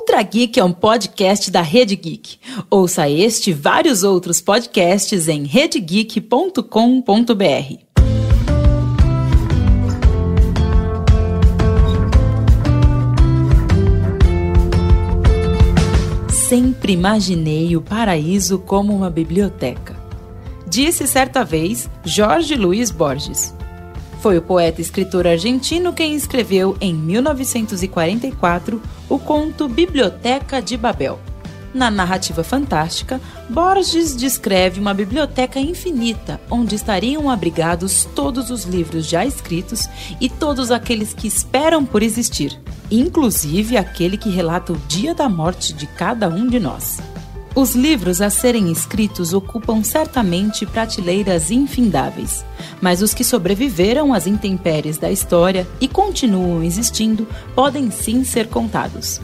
Ultra Geek é um podcast da Rede Geek. Ouça este e vários outros podcasts em redegeek.com.br. Sempre imaginei o paraíso como uma biblioteca. Disse certa vez Jorge Luiz Borges. Foi o poeta e escritor argentino quem escreveu, em 1944, o conto Biblioteca de Babel. Na narrativa fantástica, Borges descreve uma biblioteca infinita onde estariam abrigados todos os livros já escritos e todos aqueles que esperam por existir, inclusive aquele que relata o dia da morte de cada um de nós. Os livros a serem escritos ocupam certamente prateleiras infindáveis, mas os que sobreviveram às intempéries da história e continuam existindo podem sim ser contados.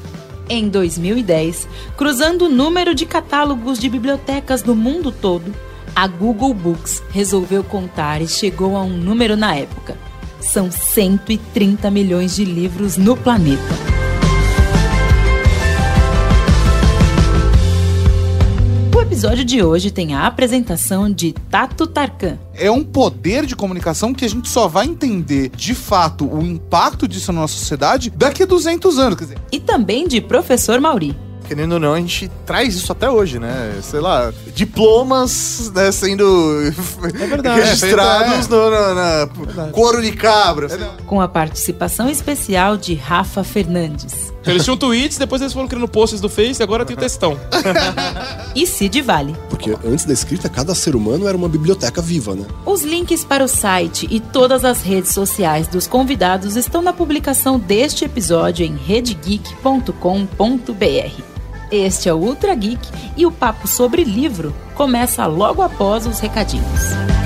Em 2010, cruzando o número de catálogos de bibliotecas do mundo todo, a Google Books resolveu contar e chegou a um número na época. São 130 milhões de livros no planeta. Episódio de hoje tem a apresentação de Tato Tarkan. É um poder de comunicação que a gente só vai entender de fato o impacto disso na nossa sociedade daqui a 200 anos. Quer dizer. E também de Professor Mauri querendo ou não, a gente traz isso até hoje, né? Sei lá, diplomas né, sendo é verdade, registrados é, no, no, na couro de cabra. Com a participação especial de Rafa Fernandes. Eles tinham tweets, depois eles foram criando posts do Face e agora tem o textão. e Cid Vale. Porque antes da escrita, cada ser humano era uma biblioteca viva, né? Os links para o site e todas as redes sociais dos convidados estão na publicação deste episódio em redegeek.com.br. Este é o Ultra Geek e o papo sobre livro começa logo após os recadinhos.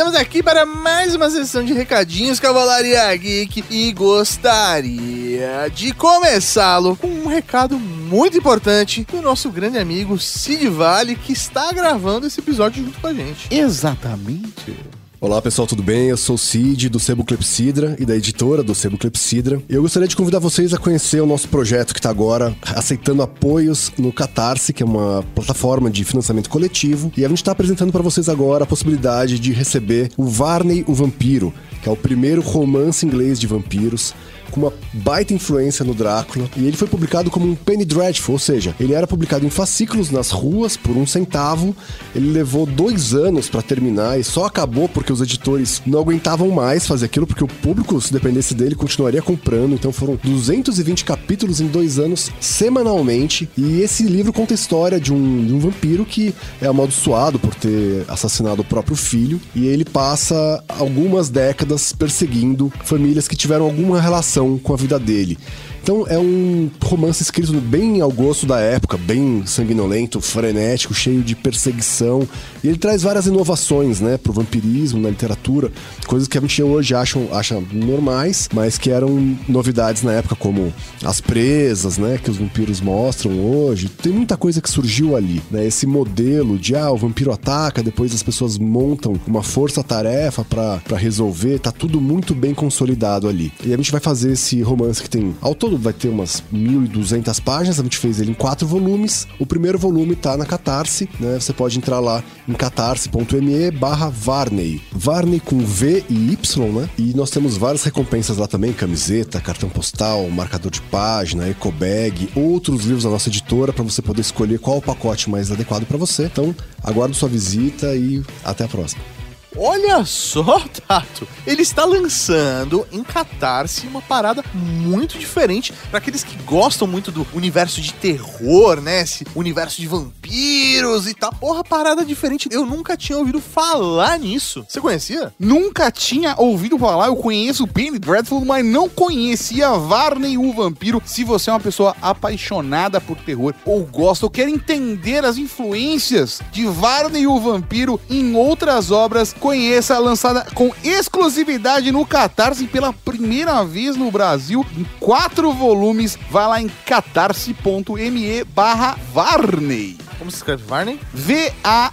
Estamos aqui para mais uma sessão de recadinhos Cavalaria Geek e gostaria de começá-lo com um recado muito importante do nosso grande amigo Cid Vale, que está gravando esse episódio junto com a gente. Exatamente. Olá pessoal, tudo bem? Eu sou o Cid do Sebo Clepsidra e da editora do Sebo Clepsidra. E eu gostaria de convidar vocês a conhecer o nosso projeto que está agora aceitando apoios no Catarse, que é uma plataforma de financiamento coletivo. E a gente está apresentando para vocês agora a possibilidade de receber o Varney o Vampiro, que é o primeiro romance inglês de vampiros com uma baita influência no Drácula. E ele foi publicado como um penny dreadful, ou seja, ele era publicado em fascículos nas ruas por um centavo. Ele levou dois anos para terminar e só acabou porque os editores não aguentavam mais fazer aquilo, porque o público, se dependesse dele, continuaria comprando. Então foram 220 capítulos em dois anos, semanalmente. E esse livro conta a história de um, de um vampiro que é amaldiçoado por ter assassinado o próprio filho. E ele passa algumas décadas perseguindo famílias que tiveram alguma relação com a vida dele. Então é um romance escrito bem ao gosto da época, bem sanguinolento, frenético, cheio de perseguição. E ele traz várias inovações, né, pro vampirismo na literatura, coisas que a gente hoje acham, acha normais, mas que eram novidades na época, como as presas, né, que os vampiros mostram hoje. Tem muita coisa que surgiu ali, né? Esse modelo de ah, o vampiro ataca, depois as pessoas montam uma força-tarefa para resolver, tá tudo muito bem consolidado ali. E a gente vai fazer esse romance que tem ao todo vai ter umas 1.200 páginas, a gente fez ele em quatro volumes. O primeiro volume tá na Catarse, né? Você pode entrar lá em catarse.me barra Varney. Varney com V e Y, né? E nós temos várias recompensas lá também, camiseta, cartão postal, marcador de página, ecobag, outros livros da nossa editora para você poder escolher qual o pacote mais adequado para você. Então, aguardo sua visita e até a próxima. Olha só, Tato, ele está lançando em Catarse uma parada muito diferente para aqueles que gostam muito do universo de terror, né? Esse universo de vampiros e tal. Porra, parada diferente. Eu nunca tinha ouvido falar nisso. Você conhecia? Nunca tinha ouvido falar, eu conheço Penny Dreadful, mas não conhecia Varney o Vampiro. Se você é uma pessoa apaixonada por terror ou gosta ou quer entender as influências de Varney o Vampiro em outras obras, conheça, lançada com exclusividade no Catarse pela primeira vez no Brasil, em quatro volumes. Vai lá em catarse.me barra Varney. Como se escreve Varney? V-A-R-N-E-Y.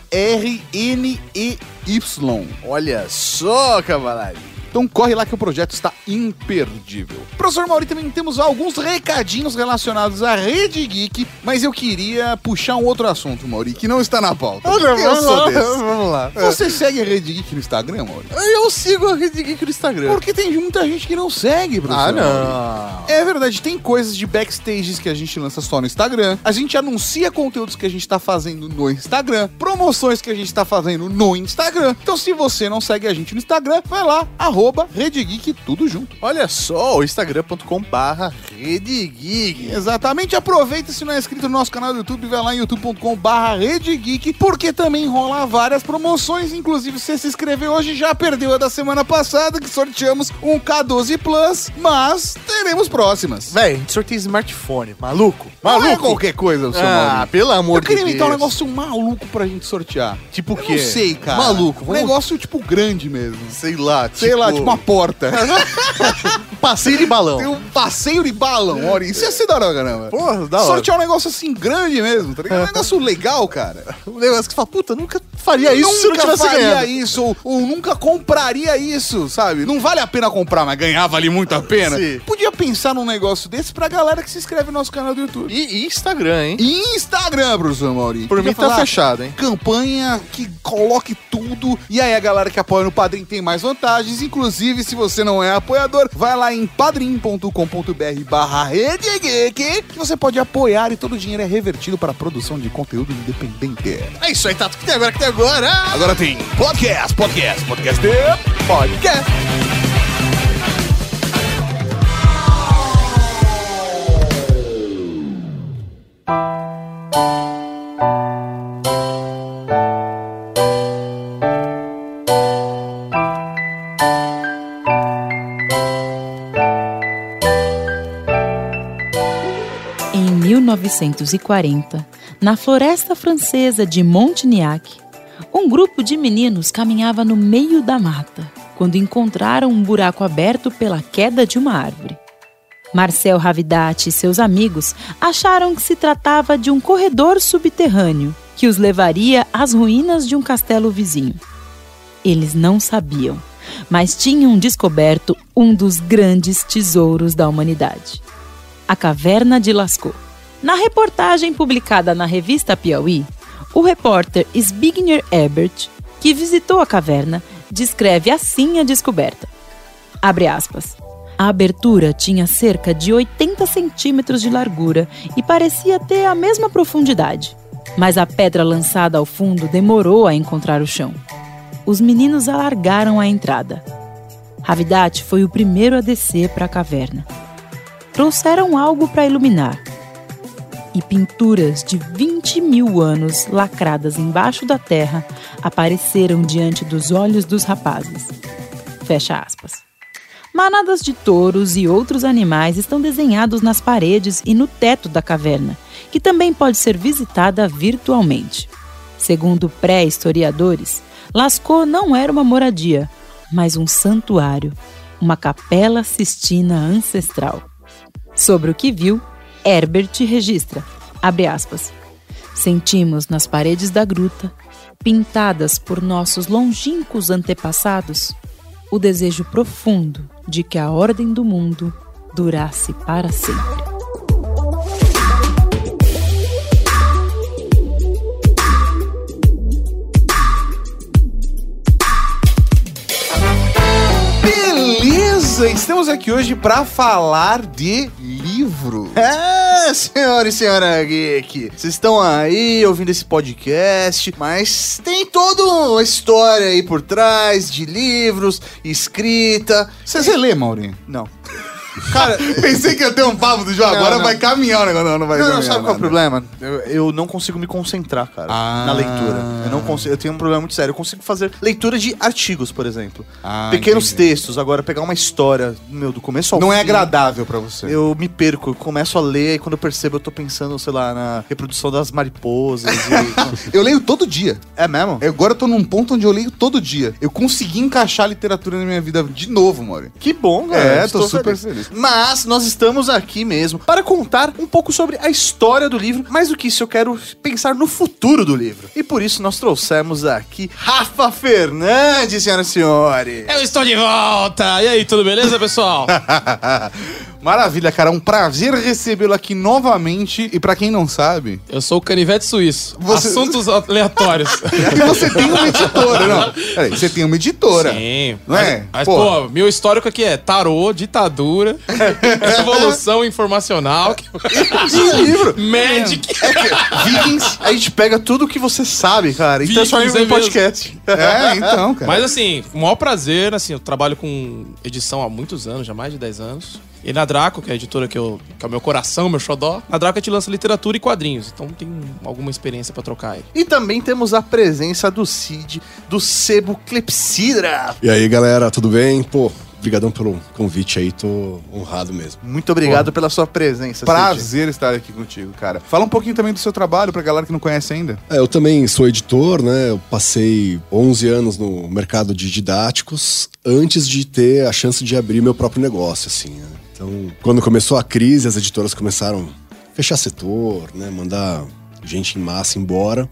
Olha só, cavalaria. Então corre lá que o projeto está imperdível. Professor Mauri, também temos alguns recadinhos relacionados à Rede Geek, mas eu queria puxar um outro assunto, Mauri, que não está na pauta. Porque eu sou desse. Vamos lá. Você segue a Rede Geek no Instagram, Mauri? Eu sigo a Rede Geek no Instagram. Porque tem muita gente que não segue, professor. Ah, Mauri. não. É verdade, tem coisas de backstages que a gente lança só no Instagram. A gente anuncia conteúdos que a gente tá fazendo no Instagram, promoções que a gente tá fazendo no Instagram. Então, se você não segue a gente no Instagram, vai lá, arroba Rede Geek, tudo junto. Olha só, o instagram.com barra Rede Geek. Exatamente, aproveita se não é inscrito no nosso canal do YouTube, vai lá em youtube.com barra Rede Geek, porque também rola várias promoções, inclusive se você se inscreveu hoje, já perdeu a da semana passada, que sorteamos um K12 Plus, mas teremos próximas. Véi, a gente sorteia smartphone. Maluco? Não Maluco? é qualquer coisa, seu Ah, Mauri. pelo amor Eu de queria Deus. inventar um negócio maluco pra gente sortear. Tipo o Eu quê? não sei, cara. Maluco, Um vamos- negócio, tipo, grande mesmo. Sei lá, Sei lá, tipo uma porta. passeio de balão. Tem um passeio de balão, olha. Isso ia ser da hora, caramba. Porra, da hora. Sortear um negócio assim grande mesmo, tá ligado? Um negócio legal, cara. Um negócio que fala, puta, nunca faria isso se eu não nunca tivesse faria ganhado. isso, ou, ou nunca compraria isso, sabe? Não vale a pena comprar, mas ganhar vale muito a pena. Sim. Podia pensar num negócio desse pra galera que se inscreve no nosso canal do YouTube. E, e Instagram, hein? E Instagram, professor Mauri. Por Podia mim tá fechado, hein? campanha que coloque tudo. E aí a galera que apoia no Padrim tem mais vantagens. Inclusive, se você não é apoiador, vai lá em padrim.com.br barra que você pode apoiar e todo o dinheiro é revertido para a produção de conteúdo independente. É isso aí, Tato. Que tem agora? O que tem agora? Agora tem podcast, podcast, podcast de... Podcast. 1940, na floresta francesa de Montignac, um grupo de meninos caminhava no meio da mata quando encontraram um buraco aberto pela queda de uma árvore. Marcel Ravidati e seus amigos acharam que se tratava de um corredor subterrâneo que os levaria às ruínas de um castelo vizinho. Eles não sabiam, mas tinham descoberto um dos grandes tesouros da humanidade a Caverna de Lascaux. Na reportagem publicada na revista Piauí, o repórter Zbigniew Ebert, que visitou a caverna, descreve assim a descoberta. Abre aspas. A abertura tinha cerca de 80 centímetros de largura e parecia ter a mesma profundidade. Mas a pedra lançada ao fundo demorou a encontrar o chão. Os meninos alargaram a entrada. Ravidati foi o primeiro a descer para a caverna trouxeram algo para iluminar. E pinturas de 20 mil anos lacradas embaixo da terra apareceram diante dos olhos dos rapazes. Fecha aspas. Manadas de touros e outros animais estão desenhados nas paredes e no teto da caverna, que também pode ser visitada virtualmente. Segundo pré-historiadores, Lascaux não era uma moradia, mas um santuário, uma capela sistina ancestral. Sobre o que viu, Herbert registra, abre aspas, Sentimos nas paredes da gruta, pintadas por nossos longínquos antepassados, o desejo profundo de que a ordem do mundo durasse para sempre. Beleza, estamos aqui hoje pra falar de livro. É, senhora e senhora Geek, vocês estão aí ouvindo esse podcast, mas tem toda uma história aí por trás de livros, escrita. Você lê, Maurinho? Não. Cara, Pensei que ia ter um papo do jogo, Não, agora não. vai caminhar o negócio. Não, não vai Não, não, caminhar sabe qual é o nada. problema? Eu, eu não consigo me concentrar, cara, Ah. na leitura. Eu não consigo, eu tenho um problema muito sério. Eu consigo fazer leitura de artigos, por exemplo. Ah, Pequenos entendi. textos, agora pegar uma história, meu, do começo ao Não é fim, agradável pra você. Eu me perco, eu começo a ler e quando eu percebo eu tô pensando, sei lá, na reprodução das mariposas. e- Eu leio todo dia. é mesmo? Agora eu tô num ponto onde eu leio todo dia. Eu consegui encaixar a literatura na minha vida de novo, Mori. Que bom, cara. É, Estou tô super feliz. Mas nós estamos aqui mesmo para contar um pouco sobre a história do livro. Mais do que isso, eu quero pensar no futuro do livro. E por isso nós trouxemos aqui Rafa Fernandes, senhoras e senhores. Eu estou de volta! E aí, tudo beleza, pessoal? Maravilha, cara. É um prazer recebê-lo aqui novamente. E pra quem não sabe, Eu sou o canivete suíço. Você- Assuntos aleatórios. e você tem uma editora, não? Peraí, você tem uma editora. Sim. Não é? Mas, pô, meu histórico aqui é tarô, ditadura, revolução informacional, E livro. Magic. Vikings, a gente pega tudo que você sabe, cara, e Vikings, transforma é em um. É, podcast. então, cara. Mas assim, o maior prazer, assim, eu trabalho com edição há muitos anos, já mais de 10 anos. E na Draco, que é a editora que, eu, que é o meu coração, meu xodó, na Draco a gente lança literatura e quadrinhos. Então tem alguma experiência pra trocar aí. E também temos a presença do Cid, do Sebo Clepsidra. E aí, galera, tudo bem? Pô, obrigadão pelo convite aí, tô honrado mesmo. Muito obrigado pela sua presença, Cid. Prazer estar aqui contigo, cara. Fala um pouquinho também do seu trabalho pra galera que não conhece ainda. É, eu também sou editor, né? Eu passei 11 anos no mercado de didáticos antes de ter a chance de abrir meu próprio negócio, assim. né? Então, quando começou a crise, as editoras começaram a fechar setor, né? Mandar gente em massa embora.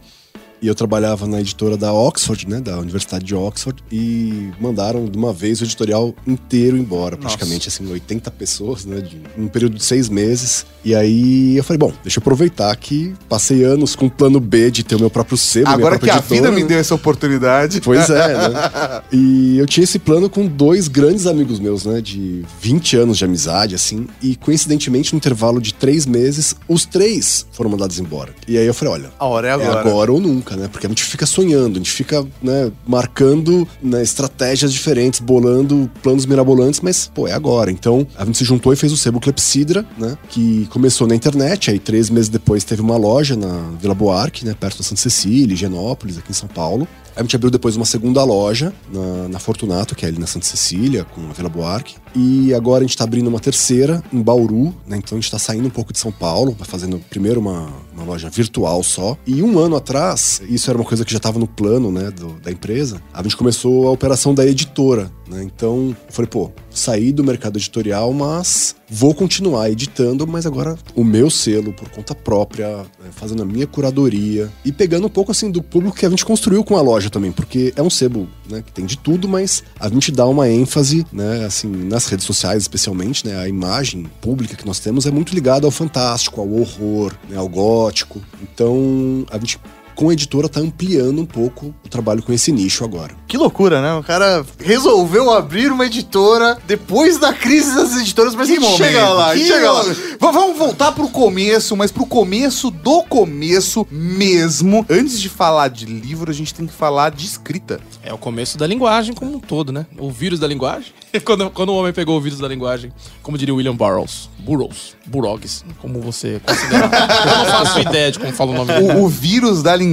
E eu trabalhava na editora da Oxford, né? Da Universidade de Oxford. E mandaram de uma vez o editorial inteiro embora. Praticamente, assim, 80 pessoas, né? De, um período de seis meses. E aí eu falei, bom, deixa eu aproveitar que passei anos com o plano B de ter o meu próprio minha Agora que própria a vida editora, me né? deu essa oportunidade. Pois é, né? E eu tinha esse plano com dois grandes amigos meus, né? De 20 anos de amizade, assim. E coincidentemente, no intervalo de três meses, os três foram mandados embora. E aí eu falei, olha. A hora é É agora. agora ou nunca, né? Porque a gente fica sonhando, a gente fica, né, marcando né, estratégias diferentes, bolando planos mirabolantes, mas, pô, é agora. Então, a gente se juntou e fez o Sebo Clepsidra, né? Que começou na internet, aí três meses depois teve uma loja na Vila Buarque, né? Perto da Santa Cecília, Higienópolis, aqui em São Paulo. A gente abriu depois uma segunda loja na, na Fortunato, que é ali na Santa Cecília, com a Vila Buarque. E agora a gente tá abrindo uma terceira em Bauru, né? Então a gente tá saindo um pouco de São Paulo, vai fazendo primeiro uma, uma loja virtual só. E um ano atrás, isso era uma coisa que já tava no plano, né, do- da empresa, a gente começou a operação da editora, né? Então falei, pô, saí do mercado editorial, mas vou continuar editando, mas agora o meu selo por conta própria, né, fazendo a minha curadoria e pegando um pouco assim do público que a gente construiu com a loja também, porque é um sebo, né, que tem de tudo, mas a gente dá uma ênfase, né, assim, nas redes sociais especialmente, né, a imagem pública que nós temos é muito ligada ao fantástico, ao horror, né, ao gótico. Então, a gente com a editora tá ampliando um pouco o trabalho com esse nicho agora. Que loucura, né? O cara resolveu abrir uma editora depois da crise das editoras, mas a gente chega lá, que chega lá. momento. Vamos voltar pro começo, mas pro começo do começo mesmo. Antes de falar de livro, a gente tem que falar de escrita. É o começo da linguagem como um todo, né? O vírus da linguagem. quando, quando o homem pegou o vírus da linguagem, como diria William Burroughs. Burroughs. Burroughs. Como você considera. Eu não faço ideia de como fala o nome dele. O, o vírus da linguagem.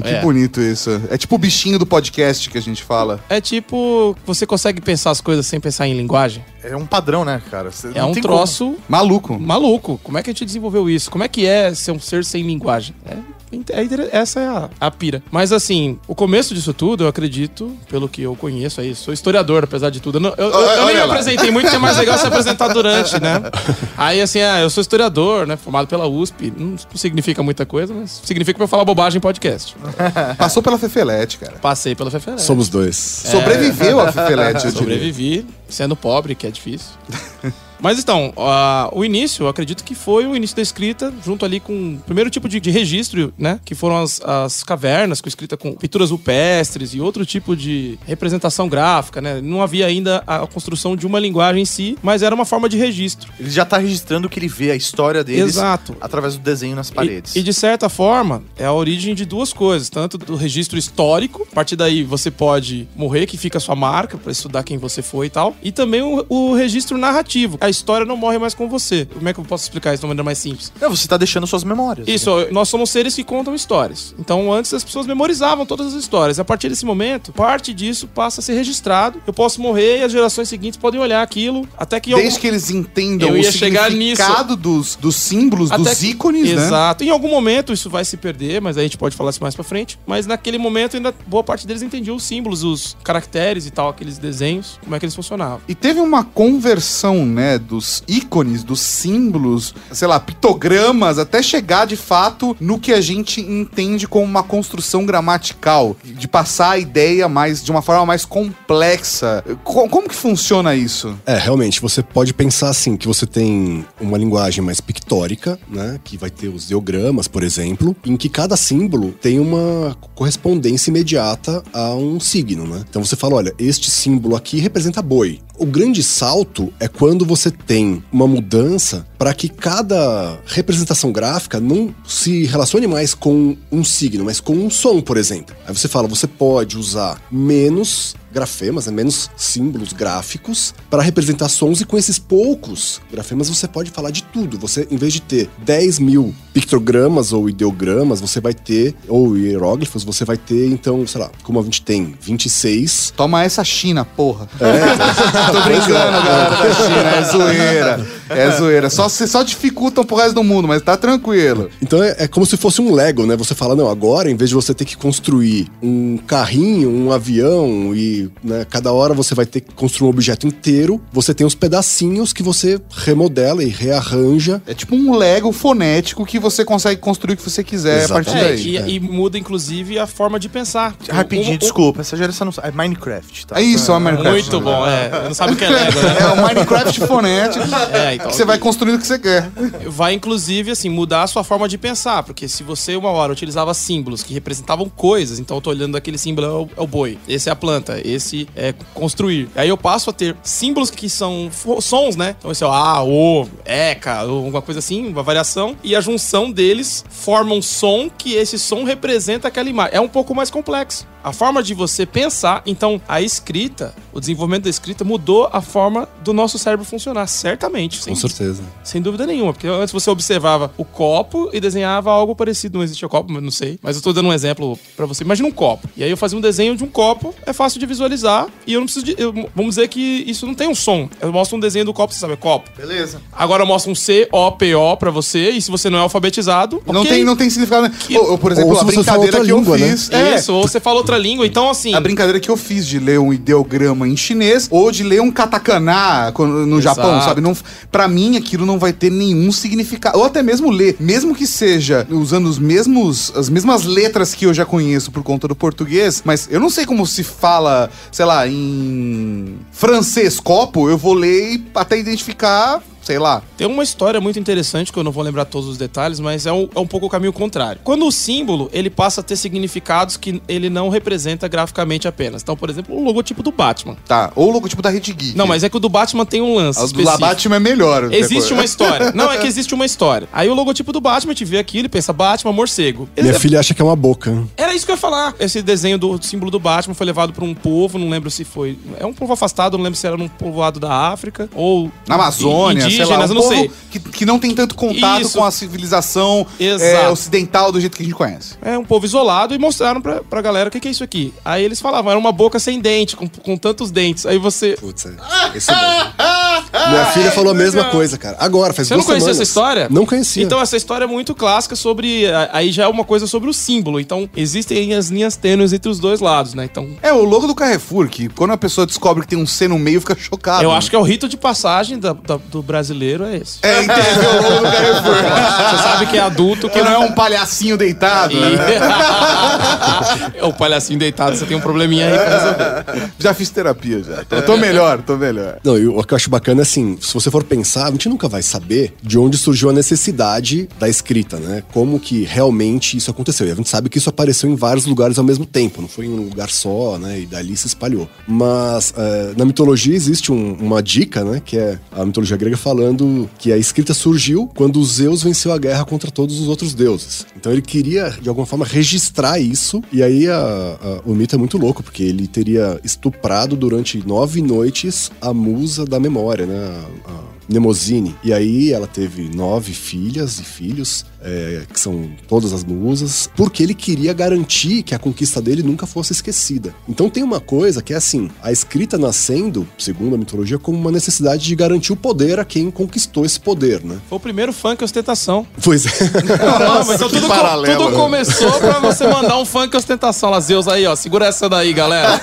Que É. bonito isso. É tipo o bichinho do podcast que a gente fala. É tipo, você consegue pensar as coisas sem pensar em linguagem? É um padrão, né, cara? Você É não um tem troço Maluco. maluco. Como é que a gente desenvolveu isso? Como é que é ser um ser sem linguagem? É, essa é a, a pira. Mas assim, o começo disso tudo, eu acredito, pelo que eu conheço aí, sou historiador, apesar de tudo. Eu, não- eu- eu- nem me lá. apresentei muito, que é mais legal se apresentar durante, né? Aí assim, ah, eu sou historiador, né? Formado pela USP. Não significa muita coisa, mas significa pra eu falar bobagem em podcast. Passou pela Fefelete, cara. Passei pela FFL. Somos dois. Sobreviveu a Fefelete, eu diria. Sobrevivi, sendo pobre, que é difícil. Mas então, o início, eu acredito que foi o início da escrita, junto ali com o primeiro tipo de, de registro, né? Que foram as, as cavernas, com escrita com pinturas rupestres e outro tipo de representação gráfica, né? Não havia ainda a construção de uma linguagem em si, mas era uma forma de registro. Ele já tá registrando o que ele vê, a história deles, Exato. através do desenho nas paredes. E, e, de certa forma, é a origem de duas coisas. Tanto do registro histórico, a partir daí você pode morrer, que fica a sua marca, pra estudar quem você foi e tal. E também o, o registro narrativo. A história não morre mais com você. Como é que eu posso explicar isso de uma maneira mais simples? Não, você tá deixando suas memórias. Isso, ó, nós somos seres que contam histórias. Então, antes as pessoas memorizavam todas as histórias. A partir desse momento, parte disso passa a ser registrado. Eu posso morrer e as gerações seguintes podem olhar aquilo até que Desde algum- que eles entendam Eu o significado dos, dos símbolos, Até dos que- ícones, né? Exato. Em algum momento isso vai se perder, mas aí a gente pode falar isso mais pra frente. Mas naquele momento ainda boa parte deles entendia os símbolos, os caracteres e tal, aqueles desenhos, como é que eles funcionavam. E teve uma conversão, né, dos ícones, dos símbolos, sei lá, pictogramas, até chegar de fato no que a gente entende como uma construção gramatical, de passar a ideia mais de uma forma mais complexa. Co- como que funciona isso? É, realmente, você pode pensar assim, que você tem uma linguagem mais pictórica, né? Que vai ter os ideogramas, por exemplo, em que cada símbolo tem uma correspondência imediata a um signo, né? Então você fala, olha, este símbolo aqui representa boi. O grande salto é quando você tem uma mudança para que cada representação gráfica não se relacione mais com um signo, mas com um som, por exemplo. Aí você fala, você pode usar menos grafemas, né, menos símbolos gráficos para representar sons e com esses poucos grafemas você pode falar de tudo. Você, em vez de ter 10 mil pictogramas ou ideogramas, você vai ter, ou hieróglifos, você vai ter, então, sei lá, como a gente tem 26 Toma essa China, porra. É, Tô brincando, galera da China. É zoeira. É zoeira. Só, você só dificultam pro resto do mundo, mas tá tranquilo. Então é, é como se fosse um Lego, né? Você fala, não, agora, em vez de você ter que construir um carrinho, um avião, e né, cada hora você vai ter que construir um objeto inteiro, você tem os pedacinhos que você remodela e rearranja. É tipo um Lego fonético que você consegue construir o que você quiser a partir Exatamente. daí. e, e muda inclusive a forma de pensar. Rapidinho, Um- um- desculpa, essa geração não sabe. É Minecraft, tá? É isso, é o Minecraft. Muito bom, é. Não sabe o que é Lego, né? É o Minecraft fonético É, então. que você vai construindo o que você quer. vai inclusive assim mudar a sua forma de pensar, porque se você uma hora utilizava símbolos que representavam coisas, então eu tô olhando aquele símbolo é o, é o boi, esse é a planta, esse é construir. Aí eu passo a ter símbolos que são sons, né? Então esse é o a, o, eca, alguma coisa assim, uma variação, e a junção deles forma um som que esse som representa aquela imagem. É um pouco mais complexo. A forma de você pensar, então a escrita, o desenvolvimento da escrita mudou a forma do nosso cérebro funcionar, certamente. sem Com certeza. sem dúvida nenhuma, porque antes você observava o copo e desenhava algo parecido. Não existia copo, mas não sei. Mas eu tô dando um exemplo pra você. Imagina um copo. E aí eu fazia um desenho de um copo, é fácil de visualizar. E eu não preciso de. eu- vamos dizer que isso não tem um som. Eu mostro um desenho do copo, você sabe, é copo. Beleza. Agora eu mostro um C, O, P, O pra você. E se você não é alfabetizado. Não, ok. tem, não tem significado. né? Ou, ou, por exemplo, Ou a brincadeira que eu língua, né? fiz. é, Isso, ou você fala outra língua. Então, assim. A brincadeira que eu fiz de ler um ideograma em chinês ou de ler um katakana no Exato. Japão, sabe? Não, pra mim, aquilo não vai ter nenhum significado. Ou até mesmo ler. Mesmo que seja usando os mesmos, as mesmas letras que eu já conheço por conta do português, mas eu não sei como se fala, sei lá, em francês copo, eu vou ler e até identificar, sei lá. Tem uma história muito interessante que eu não vou lembrar todos os detalhes, mas é um, é um pouco o caminho contrário. Quando o símbolo ele passa a ter significados que ele não representa graficamente apenas. Então, por exemplo, o logotipo do Batman. Tá. Ou o logotipo da Rede Geek. Não, mas é que o do Batman tem um lance O do. Batman é melhor. Existe uma história. Não, é que existe uma história. Aí o logotipo do Batman, a gente vê aqui, ele pensa Batman, morcego. Ele- Minha filha acha que é uma boca. Era isso que eu ia falar. Esse desenho do símbolo do Batman foi levado para um povo, não lembro se foi. É um povo afastado, não lembro se era num povoado da África ou. Na Amazônia, sei lá, indígenas, um eu não povo sei. Que, que não tem tanto contato Isso. com a civilização é, ocidental do jeito que a gente conhece. É um povo isolado e mostraram pra, pra galera o que, que é isso aqui. Aí eles falavam, era uma boca sem dente, com, com tantos dentes. Aí você. Putz, é. Esse é bom. Minha filha falou a mesma coisa, cara. Agora, faz Você não duas conhecia semanas. essa história? Não conhecia. Então, essa história é muito clássica sobre. Aí já é uma coisa sobre o símbolo. Então, existem as linhas tênues entre os dois lados, né? Então. É o logo do Carrefour, que quando a pessoa descobre que tem um C no meio, fica chocado. eu acho que é o rito de passagem da- da- do brasileiro, é esse. É, entendeu? o logo do Carrefour. Você sabe que é adulto que não é um palhacinho deitado. né? E... o palhacinho deitado, você tem um probleminha aí pra resolver. Já fiz terapia já. Tô, tô melhor, tô melhor. Não, e o que eu acho bacana assim, se você for pensar, a gente nunca vai saber de onde surgiu a necessidade da escrita, né? Como que realmente isso aconteceu. E a gente sabe que isso apareceu em vários lugares ao mesmo tempo, não foi em um lugar só, né? E dali se espalhou. Mas é, na mitologia existe um- uma dica, né? Que é a mitologia grega falando que a escrita surgiu quando Zeus venceu a guerra contra todos os outros deuses. Então ele queria, de alguma forma, registrar isso. E aí a- a- o mito é muito louco, porque ele teria estuprado durante nove noites a musa da memória, né? A- a- Mnemosine. E aí ela teve nove filhas e filhos, é, que são todas as musas, porque ele queria garantir que a conquista dele nunca fosse esquecida. Então tem uma coisa que é assim: a escrita nascendo, segundo a mitologia, como uma necessidade de garantir o poder a quem conquistou esse poder, né? Foi o primeiro funk ostentação. Pois é. Caramba, então que tudo, paralelo, tudo né? começou pra você mandar um funk ostentação lá, Zeus aí, ó. Segura essa daí, galera.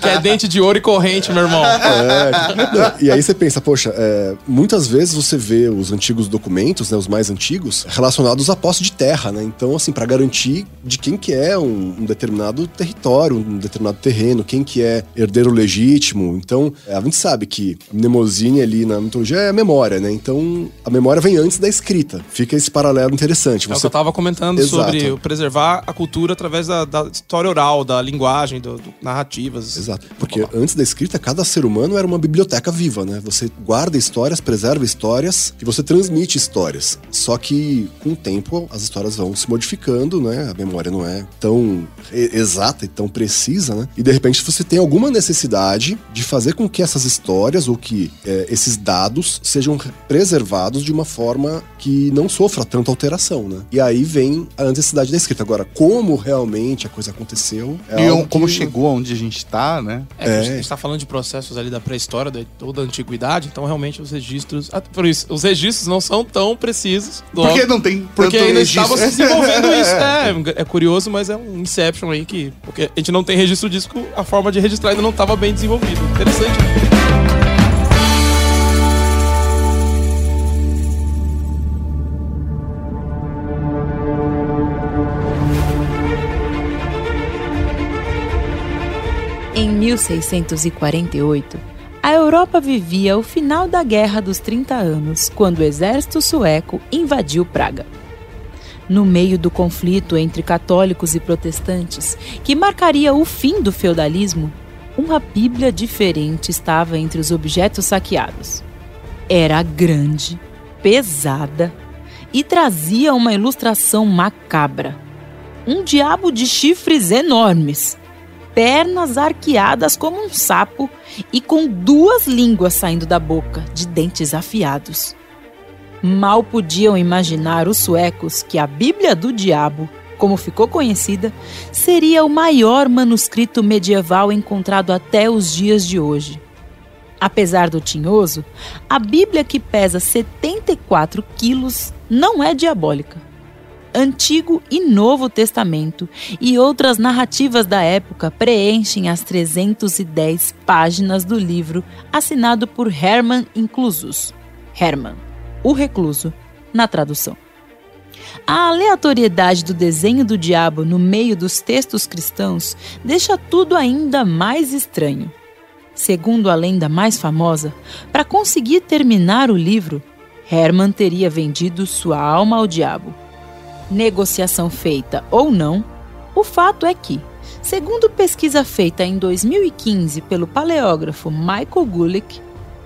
que é dente de ouro e corrente, meu irmão. É, não, e aí você pensa, poxa, é, muitas vezes você vê os antigos documentos, né, os mais antigos, relacionados à posse de terra, né? Então, assim, para garantir de quem que é um, um determinado território, um determinado terreno, quem que é herdeiro legítimo. Então, é, a gente sabe que Mnemosine ali na mitologia é a memória, né? Então, a memória vem antes da escrita. Fica esse paralelo interessante. É o que Você eu tava comentando Exato. sobre preservar a cultura através da, da história oral, da linguagem, do, do- narrativas. Exato. Porque antes da escrita, cada ser humano era uma biblioteca viva, né? Você guarda histórias, preserva histórias e você transmite histórias. Só que com o tempo as histórias vão se modificando, né? A memória não é tão exata e tão precisa, né? E de repente você tem alguma necessidade de fazer com que essas histórias ou que é, esses dados sejam preservados de uma forma que não sofra tanta alteração, né? E aí vem a necessidade da escrita. Agora, como realmente a coisa aconteceu? é E algo como que- chegou onde a gente tá, né? É, que a É. gente tá falando de processos ali da pré-história, da, ou da antiguidade, então realmente os registros. ah, Por isso, os registros não são tão precisos. logo- Porque não tem Porque tanto ainda registro. estava se desenvolvendo isso. É, é curioso, mas é um Inception aí que. Porque a gente não tem registro disso, a forma de registrar ainda não estava bem desenvolvida. Interessante. Em 1648, a Europa vivia o final da Guerra dos 30 Anos, quando o exército sueco invadiu Praga. No meio do conflito entre católicos e protestantes, que marcaria o fim do feudalismo, uma Bíblia diferente estava entre os objetos saqueados. Era grande, pesada e trazia uma ilustração macabra. Um diabo de chifres enormes pernas arqueadas como um sapo e com duas línguas saindo da boca, de dentes afiados. Mal podiam imaginar os suecos que a Bíblia do Diabo, como ficou conhecida, seria o maior manuscrito medieval encontrado até os dias de hoje. Apesar do tinhoso, a Bíblia que pesa 74 quilos não é diabólica. Antigo e Novo Testamento e outras narrativas da época preenchem as 310 páginas do livro assinado por Hermann Inclusus. Hermann, o recluso, na tradução. A aleatoriedade do desenho do diabo no meio dos textos cristãos deixa tudo ainda mais estranho. Segundo a lenda mais famosa, para conseguir terminar o livro, Hermann teria vendido sua alma ao diabo negociação feita ou não, o fato é que, segundo pesquisa feita em 2015 pelo paleógrafo Michael Gulick,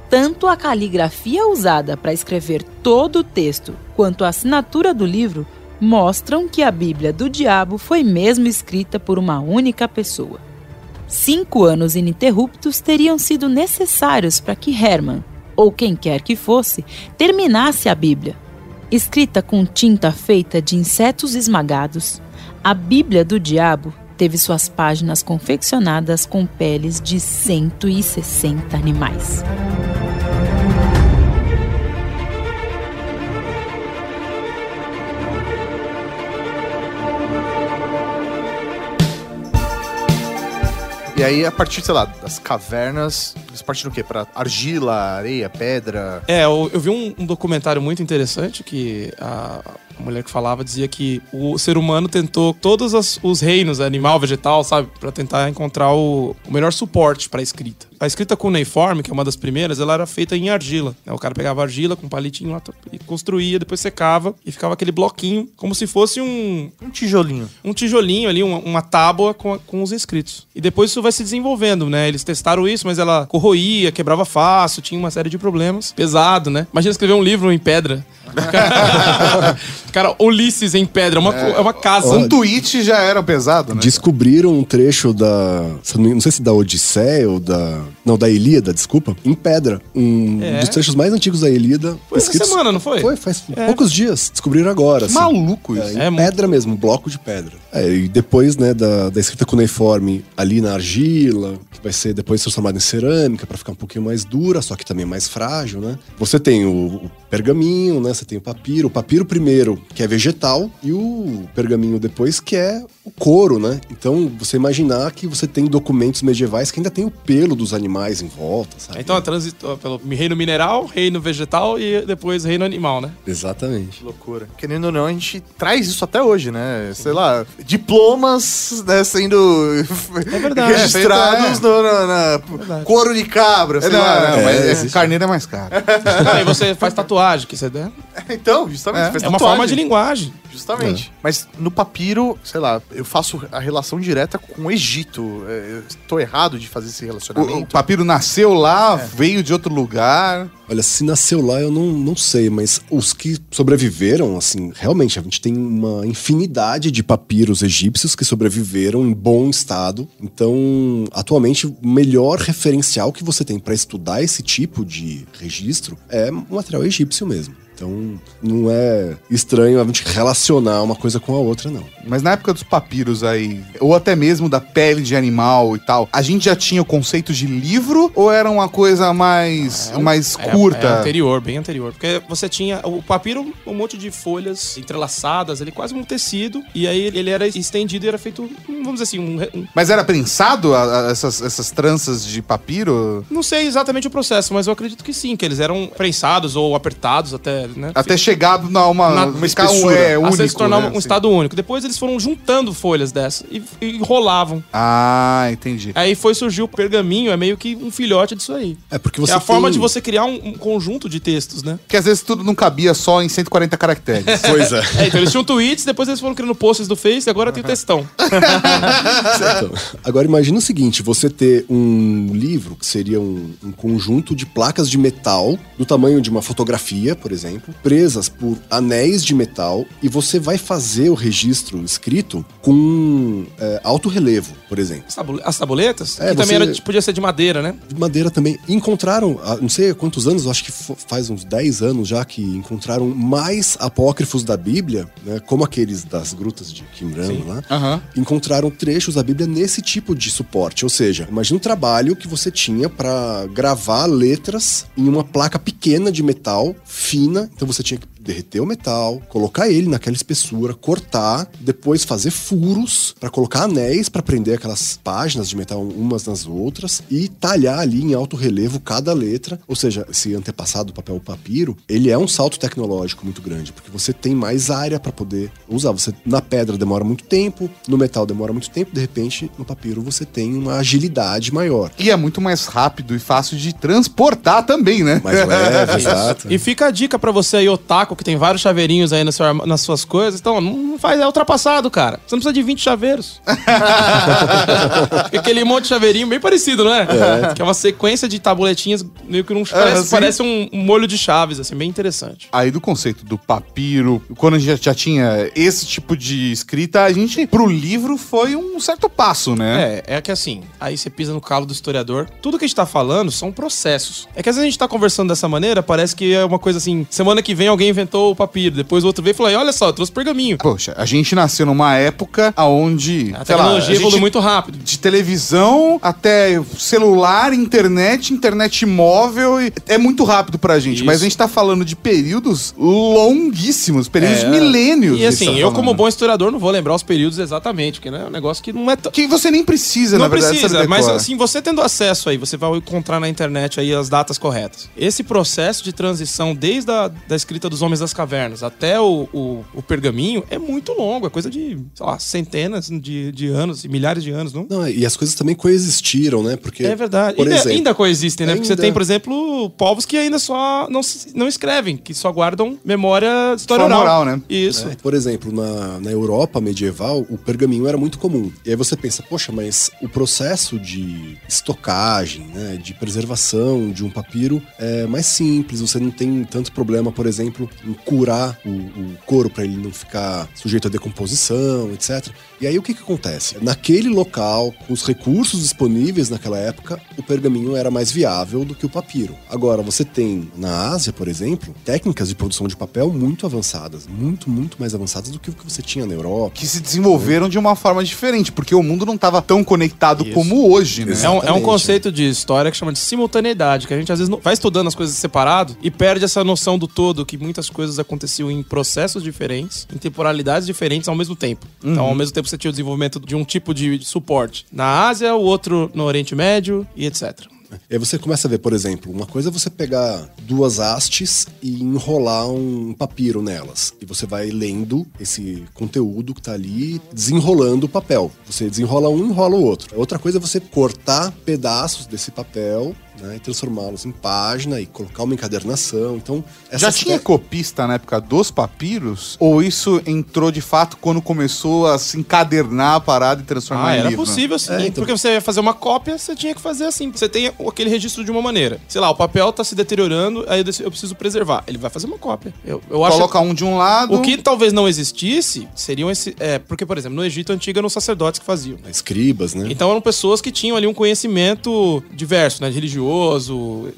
tanto a caligrafia usada para escrever todo o texto quanto a assinatura do livro mostram que a Bíblia do Diabo foi mesmo escrita por uma única pessoa. Cinco anos ininterruptos teriam sido necessários para que Hermann, ou quem quer que fosse, terminasse a Bíblia. Escrita com tinta feita de insetos esmagados, a Bíblia do Diabo teve suas páginas confeccionadas com peles de 160 animais. E aí, a partir, sei lá, das cavernas, eles partiram o quê? Pra argila, areia, pedra. É, eu, eu vi um, um documentário muito interessante que a, a mulher que falava dizia que o ser humano tentou todos as- os reinos, animal, vegetal, sabe, Pra tentar encontrar o, o melhor suporte pra escrita. A escrita cuneiforme, que é uma das primeiras, ela era feita em argila. né? O cara pegava argila com um palitinho lá e construía, depois secava e ficava aquele bloquinho, como se fosse um, Um tijolinho. um tijolinho ali, uma, uma tábua com, a- com os escritos. E depois isso vai se desenvolvendo, né? Eles testaram isso, mas ela corroía, quebrava fácil, tinha uma série de problemas. Pesado, né? Imagina escrever um livro em pedra. Cara, Ulisses em pedra, é uma, é uma casa. Um tweet já era pesado, né? Descobriram um trecho da. Não sei se da Odisseia ou da. Não, da Ilíada, desculpa. Em pedra. Um É. dos trechos mais antigos da Ilíada. Foi essa semana, não foi? Foi, faz É. poucos dias. Descobriram agora. assim. Maluco isso. É, em É muito- pedra mesmo, um bloco de pedra. É, e depois, né, da, da escrita cuneiforme ali na argila, que vai ser depois transformada em cerâmica pra ficar um pouquinho mais dura, só que também mais frágil, né? Você tem o, o pergaminho, né? Você tem o papiro. O papiro primeiro, que é vegetal, e o pergaminho depois, que é o couro, né? Então, você imaginar que você tem documentos medievais que ainda tem o pelo dos animais em volta, sabe? Então, a transitou pelo reino mineral, reino vegetal e depois reino animal, né? Exatamente. Loucura. Querendo ou não, a gente traz isso até hoje, né? Sei lá, diplomas né, sendo É verdade. registrados no, na, na Verdade. couro de cabra, sei não, lá. não, né? mas É, é, carneiro é mais caro. Aí você faz tatuagem, que você der. Então, justamente. É. É uma forma de linguagem. Justamente. Mas no papiro, sei lá, eu faço a relação direta com o Egito. É, Tô errado de fazer esse O, o relacionamento. papiro nasceu lá, veio de outro lugar. Olha, se nasceu lá, eu não, não sei, mas os que sobreviveram, assim, realmente, a gente tem uma infinidade de papiros egípcios que sobreviveram em bom estado. Então, atualmente, o melhor referencial que você tem para estudar esse tipo de registro é o material egípcio mesmo. Então, não é estranho a gente relacionar uma coisa com a outra, não. Mas na época dos papiros aí, ou até mesmo da pele de animal e tal, a gente já tinha o conceito de livro ou era uma coisa mais, mais É, curta? É anterior, bem anterior. Porque você tinha o papiro, um monte de folhas entrelaçadas, ele quase um tecido, e aí ele era estendido e era feito, vamos dizer assim, um, um- Mas era prensado a- a- essas, essas tranças de papiro? não sei exatamente o processo, mas eu acredito que sim, que eles eram prensados ou apertados até, né? Até chegar na uma, Na- uma espessura. É, Até único, se tornar né, um assim. estado único. Depois eles foram juntando folhas dessas e, e enrolavam. Ah, entendi. Aí foi surgiu o pergaminho, é meio que um filhote disso aí. É porque é você a forma tem- de você criar um, um conjunto de textos, né? Porque às vezes tudo não cabia só em 140 caracteres. Pois é. É, então eles tinham tweets, depois eles foram criando posts do Face e agora tem o textão. Então, agora imagina o seguinte: você ter um livro que seria um, um conjunto de placas de metal do tamanho de uma fotografia, por exemplo, presas por anéis de metal, e você vai fazer o registro escrito com é, alto relevo, por exemplo. As tabule- As tabuletas, É, que também era, podia ser de madeira, né? De madeira também. Encontraram, não sei quantos anos, acho que faz uns 10 anos já, que encontraram mais apócrifos da Bíblia, né, como aqueles das grutas de Qumran lá. Aham. encontraram trechos da Bíblia nesse tipo de suporte. Ou seja, imagina um trabalho que você tinha para gravar letras em uma placa pequena de metal, fina. Então você tinha que derreter o metal, colocar ele naquela espessura, cortar, depois fazer furos para colocar anéis para prender aquelas páginas de metal umas nas outras e talhar ali em alto relevo cada letra. Ou seja, esse antepassado do papel papiro, ele é um salto tecnológico muito grande, porque você tem mais área para poder usar. Você na pedra demora muito tempo, no metal demora muito tempo, de repente no papiro você tem uma agilidade maior. E é muito mais rápido e fácil de transportar também, né? Mais leve, exato. E fica a dica pra você aí, otaku, que tem vários chaveirinhos aí na sua nas suas coisas. Então, não não faz, é ultrapassado, cara. Você não precisa de 20 chaveiros. Aquele monte de chaveirinho bem parecido, não é? Que é uma sequência de tabuletinhas, meio que um, parece, parece um, molho de chaves, assim, bem interessante. Aí do conceito do papiro, quando a gente já, já tinha esse tipo de escrita, a gente, pro livro, foi um certo passo, né? É, é que assim, aí você pisa no calo do historiador. Tudo que a gente tá falando são processos. É que às vezes a gente tá conversando dessa maneira, parece que é uma coisa assim, semana que vem alguém inventou o papiro, depois o outro veio e falou, "Aí, olha só, eu trouxe pergaminho. Poxa, a gente nasceu numa época onde, A sei lá, tecnologia a gente- evolui muito rápido. de televisão até celular, internet, internet móvel, é muito rápido pra gente. Isso. Mas a gente tá falando de períodos longuíssimos, períodos É. milênios. E assim, eu como bom historiador não vou lembrar os períodos exatamente, porque né, é um negócio que não é tão... Que você nem precisa, Não na verdade. precisa, saber mas assim, você tendo acesso aí, você vai encontrar na internet aí as datas corretas. Esse processo de transição, desde a da escrita dos Homens das Cavernas até o, o, o pergaminho, é muito longo, é coisa de, sei lá, centenas de, de anos, milhares de anos, não? Não, e as coisas também coexistiram, né? Porque, É verdade. Por Ainda, exemplo, ainda coexistem, né? Porque você ainda- tem, por exemplo, povos que ainda só não, se- não escrevem, que só guardam memória história oral. moral, né? Isso. É, Por exemplo, na, na Europa medieval, o pergaminho era muito comum. E aí você pensa, poxa, mas o processo de estocagem, né, de preservação de um papiro é mais simples, você não tem tanto problema, por exemplo, em curar o, o couro para ele não ficar sujeito a decomposição, etc. E aí o que, que acontece? Naquele local, com os recursos disponíveis naquela época, o pergaminho era mais viável do que o papiro. Agora, você tem na Ásia, por exemplo, técnicas de produção de papel muito avançadas, muito, muito mais avançadas do que o que você tinha na Europa. Que se desenvolveram de uma forma diferente, porque o mundo não estava tão conectado como hoje, né? É um, é um conceito de história que chama de simultaneidade, que a gente às vezes não- vai estudando as coisas separado e perde essa noção do todo, que muitas coisas aconteciam em processos diferentes, em temporalidades diferentes ao mesmo tempo. Então, ao mesmo tempo, você tinha o desenvolvimento de um tipo de suporte na Ásia, o outro no Oriente Médio e etc. E aí você começa a ver, por exemplo, uma coisa é você pegar duas hastes e enrolar um papiro nelas. E você vai lendo esse conteúdo que tá ali, desenrolando o papel. Você desenrola um, enrola o outro. Outra coisa é você cortar pedaços desse papel né, e transformá-los em página e colocar uma encadernação. Então, Já tinha te- copista na época dos papiros? Ou isso entrou de fato quando começou a se encadernar a parada e transformar Ah, em era livro? possível sim. É, então. Porque você ia fazer uma cópia, você tinha que fazer assim. Você tem aquele registro de uma maneira. Sei lá, o papel tá se deteriorando, aí eu preciso preservar. Ele vai fazer uma cópia. Eu, eu acho Coloca um de um lado. O que talvez não existisse seriam esse. É, porque, por exemplo, no Egito Antigo eram sacerdotes que faziam. escribas, né? Então eram pessoas que tinham ali um conhecimento diverso, né? Religioso,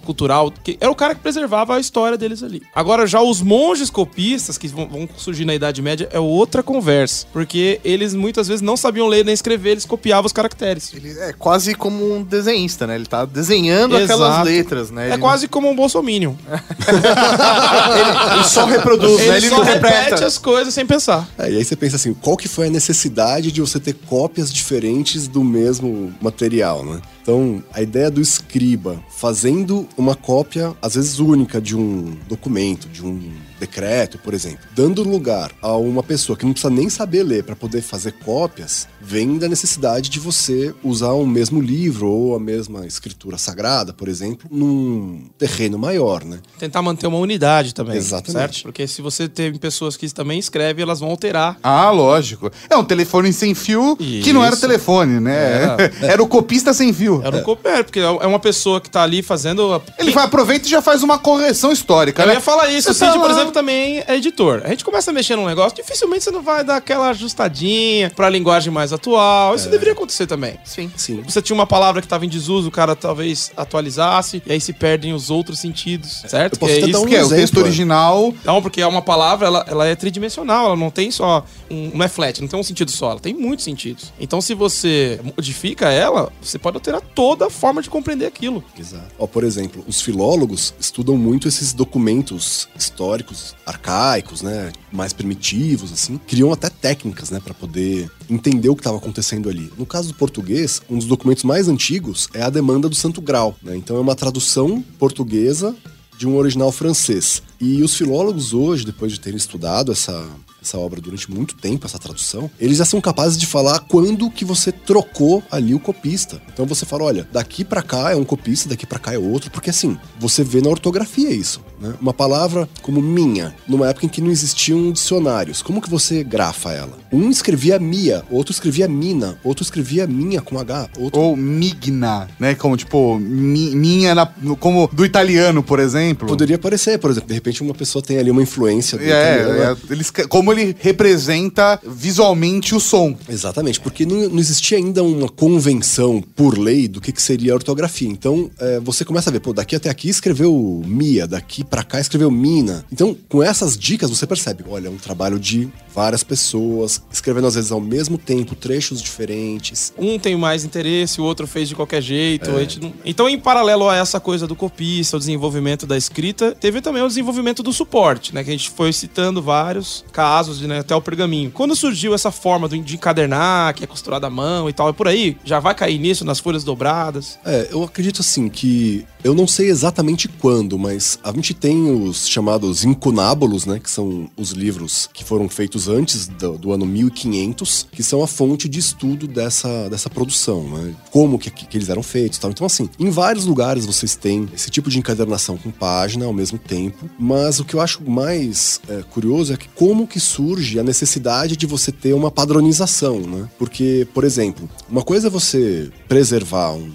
cultural. Que era o cara que preservava a história deles ali. Agora, já os monges copistas, que vão, surgir na Idade Média, é outra conversa. Porque eles muitas vezes não sabiam ler nem escrever, eles copiavam os caracteres. Ele é quase como um desenhista, né? Ele tá desenhando Exato. aquelas letras, né? É Ele quase como um bolsominion. não- ele só reproduz, né? Ele, Ele só não repete as coisas sem pensar. É, e aí você pensa assim, qual que foi a necessidade de você ter cópias diferentes do mesmo material, né? Então, a ideia do escriba fazendo uma cópia, às vezes única, de um documento, de um decreto, por exemplo, dando lugar a uma pessoa que não precisa nem saber ler para poder fazer cópias, vem da necessidade de você usar o mesmo livro ou a mesma escritura sagrada, por exemplo, num terreno maior, né? Tentar manter uma unidade também. Exatamente. Certo? Porque se você tem pessoas que também escrevem, elas vão alterar. Ah, lógico. É um telefone sem fio que não era Isso. telefone, né? Era, o copista sem fio. Era um cooper, porque é uma pessoa que tá ali fazendo. Ele vai, aproveita e já faz uma correção histórica, Eu né? ia falar isso. Você O Cid, tá por lá- exemplo, também é editor. A gente começa a mexer num negócio, dificilmente você não vai dar aquela ajustadinha pra linguagem mais atual. Isso deveria acontecer também. Sim. Sim. Você tinha uma palavra que tava em desuso, o cara talvez atualizasse, e aí se perdem os outros sentidos, certo? Eu posso Que é isso um Que é o texto é. original. Não, porque é uma palavra, ela, ela é tridimensional, ela não tem só. Um, não é flat, não tem um sentido só, ela tem muitos sentidos. Então, se você modifica ela, você pode alterar toda a forma de compreender aquilo. Exato. Ó, por exemplo, os filólogos estudam muito esses documentos históricos, arcaicos, né, mais primitivos, assim. Criam até técnicas, né, para poder entender o que estava acontecendo ali. No caso do português, um dos documentos mais antigos é a Demanda do Santo Grau, né? Então é uma tradução portuguesa de um original francês. E os filólogos hoje, depois de terem estudado essa essa obra durante muito tempo, essa tradução, eles já são capazes de falar quando que você trocou ali o copista. Então você fala, olha, daqui pra cá é um copista, daqui pra cá é outro, porque assim, você vê na ortografia isso, né? Uma palavra como minha, numa época em que não existiam dicionários, como que você grafa ela? Um escrevia mia, outro escrevia mina, outro escrevia minha com H, outro Ou migna, né? Como, tipo, mi- minha, na- como do italiano, por exemplo. Poderia parecer, por exemplo, de repente uma pessoa tem ali uma influência do É, italiano, né? é, eles, como ele representa visualmente o som. Exatamente, porque não, não existia ainda uma convenção por lei do que, que seria a ortografia. Então, é, você começa a ver, pô, daqui até aqui escreveu Mia, daqui pra cá escreveu Mina. Então, com essas dicas, você percebe, olha, é um trabalho de várias pessoas, escrevendo às vezes ao mesmo tempo, trechos diferentes. Um tem mais interesse, o outro fez de qualquer jeito. a gente não- Então, em paralelo a essa coisa do copista, o desenvolvimento da escrita, teve também o desenvolvimento do suporte, né? Que a gente foi citando vários casos, de, né, até o pergaminho. Quando surgiu essa forma de encadernar, que é costurado à mão e tal, e por aí, já vai cair nisso nas folhas dobradas. É, eu acredito assim que eu não sei exatamente quando, mas a gente tem os chamados incunábulos, né, que são os livros que foram feitos antes do, do ano 1500, que são a fonte de estudo dessa, dessa produção, né, como que, que eles eram feitos, tal. Então assim, em vários lugares vocês têm esse tipo de encadernação com página ao mesmo tempo, mas o que eu acho mais é, curioso é que como que surge a necessidade de você ter uma padronização, né? Porque, por exemplo, uma coisa é você preservar um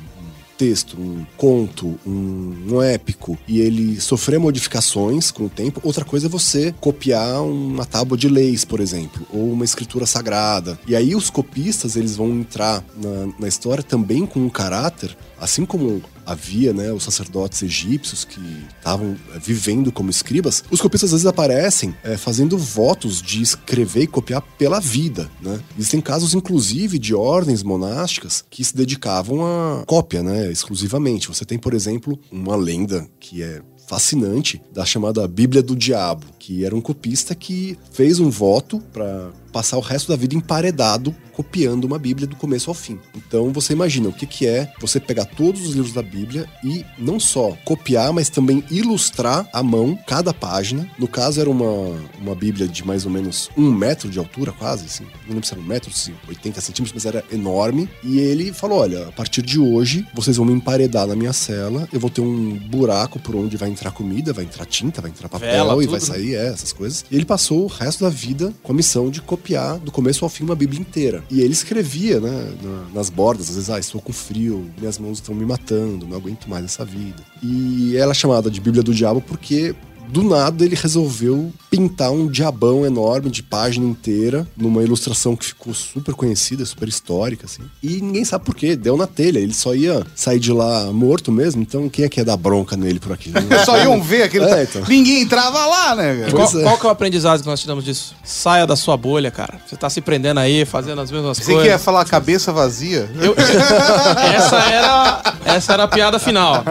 texto, um conto, um, um épico, e ele sofrer modificações com o tempo, outra coisa é você copiar uma tábua de leis, por exemplo, ou uma escritura sagrada. E aí os copistas, eles vão entrar na, na história também com um caráter, assim como havia né, os sacerdotes egípcios que estavam é, vivendo como escribas, os copistas às vezes aparecem é, fazendo votos de escrever e copiar pela vida. Né? Existem casos, inclusive, de ordens monásticas que se dedicavam a cópia, né, exclusivamente. Você tem, por exemplo, uma lenda que é fascinante da chamada Bíblia do Diabo, que era um copista que fez um voto para passar o resto da vida emparedado copiando uma Bíblia do começo ao fim. Então você imagina o que, que é você pegar todos os livros da Bíblia e não só copiar, mas também ilustrar à mão cada página. No caso, era uma, uma Bíblia de mais ou menos um metro de altura, quase, assim. Não lembro se era um metro, se 80 centímetros, mas era enorme. E ele falou: olha, a partir de hoje, vocês vão me emparedar na minha cela, eu vou ter um buraco por onde vai entrar comida, vai entrar tinta, vai entrar papel Vela, e vai sair é, essas coisas. E ele passou o resto da vida com a missão de copiar do começo ao fim uma Bíblia inteira. E ele escrevia, né, na- nas bordas, às vezes, ah, estou com frio, minhas mãos estão me matando, não aguento mais essa vida. E ela é chamada de Bíblia do Diabo porque do nada ele resolveu pintar um diabão enorme de página inteira numa ilustração que ficou super conhecida, super histórica, assim. E ninguém sabe por quê, deu na telha. Ele só ia sair de lá morto mesmo, então quem é que ia dar bronca nele por aqui? Só iam ver aquele. É, então. Ninguém entrava lá, né, cara? Qual, é. qual que é o aprendizado que nós tiramos disso? Saia da sua bolha, cara. Você tá se prendendo aí, fazendo as mesmas Você coisas. quer falar cabeça vazia? Eu- essa, era, essa era a piada final.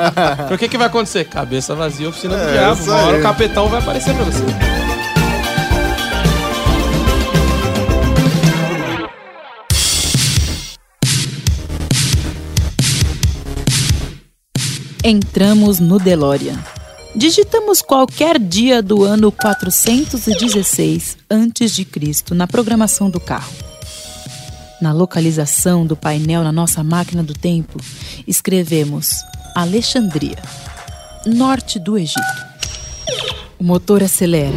Por que que vai acontecer? Cabeça vazia, oficina do É, diabo. isso Uma hora o capetão vai aparecer pra você. Entramos no DeLorean. Digitamos qualquer dia do ano 416 a.C. na programação do carro. Na localização do painel na nossa máquina do tempo, escrevemos Alexandria, norte do Egito. O motor acelera,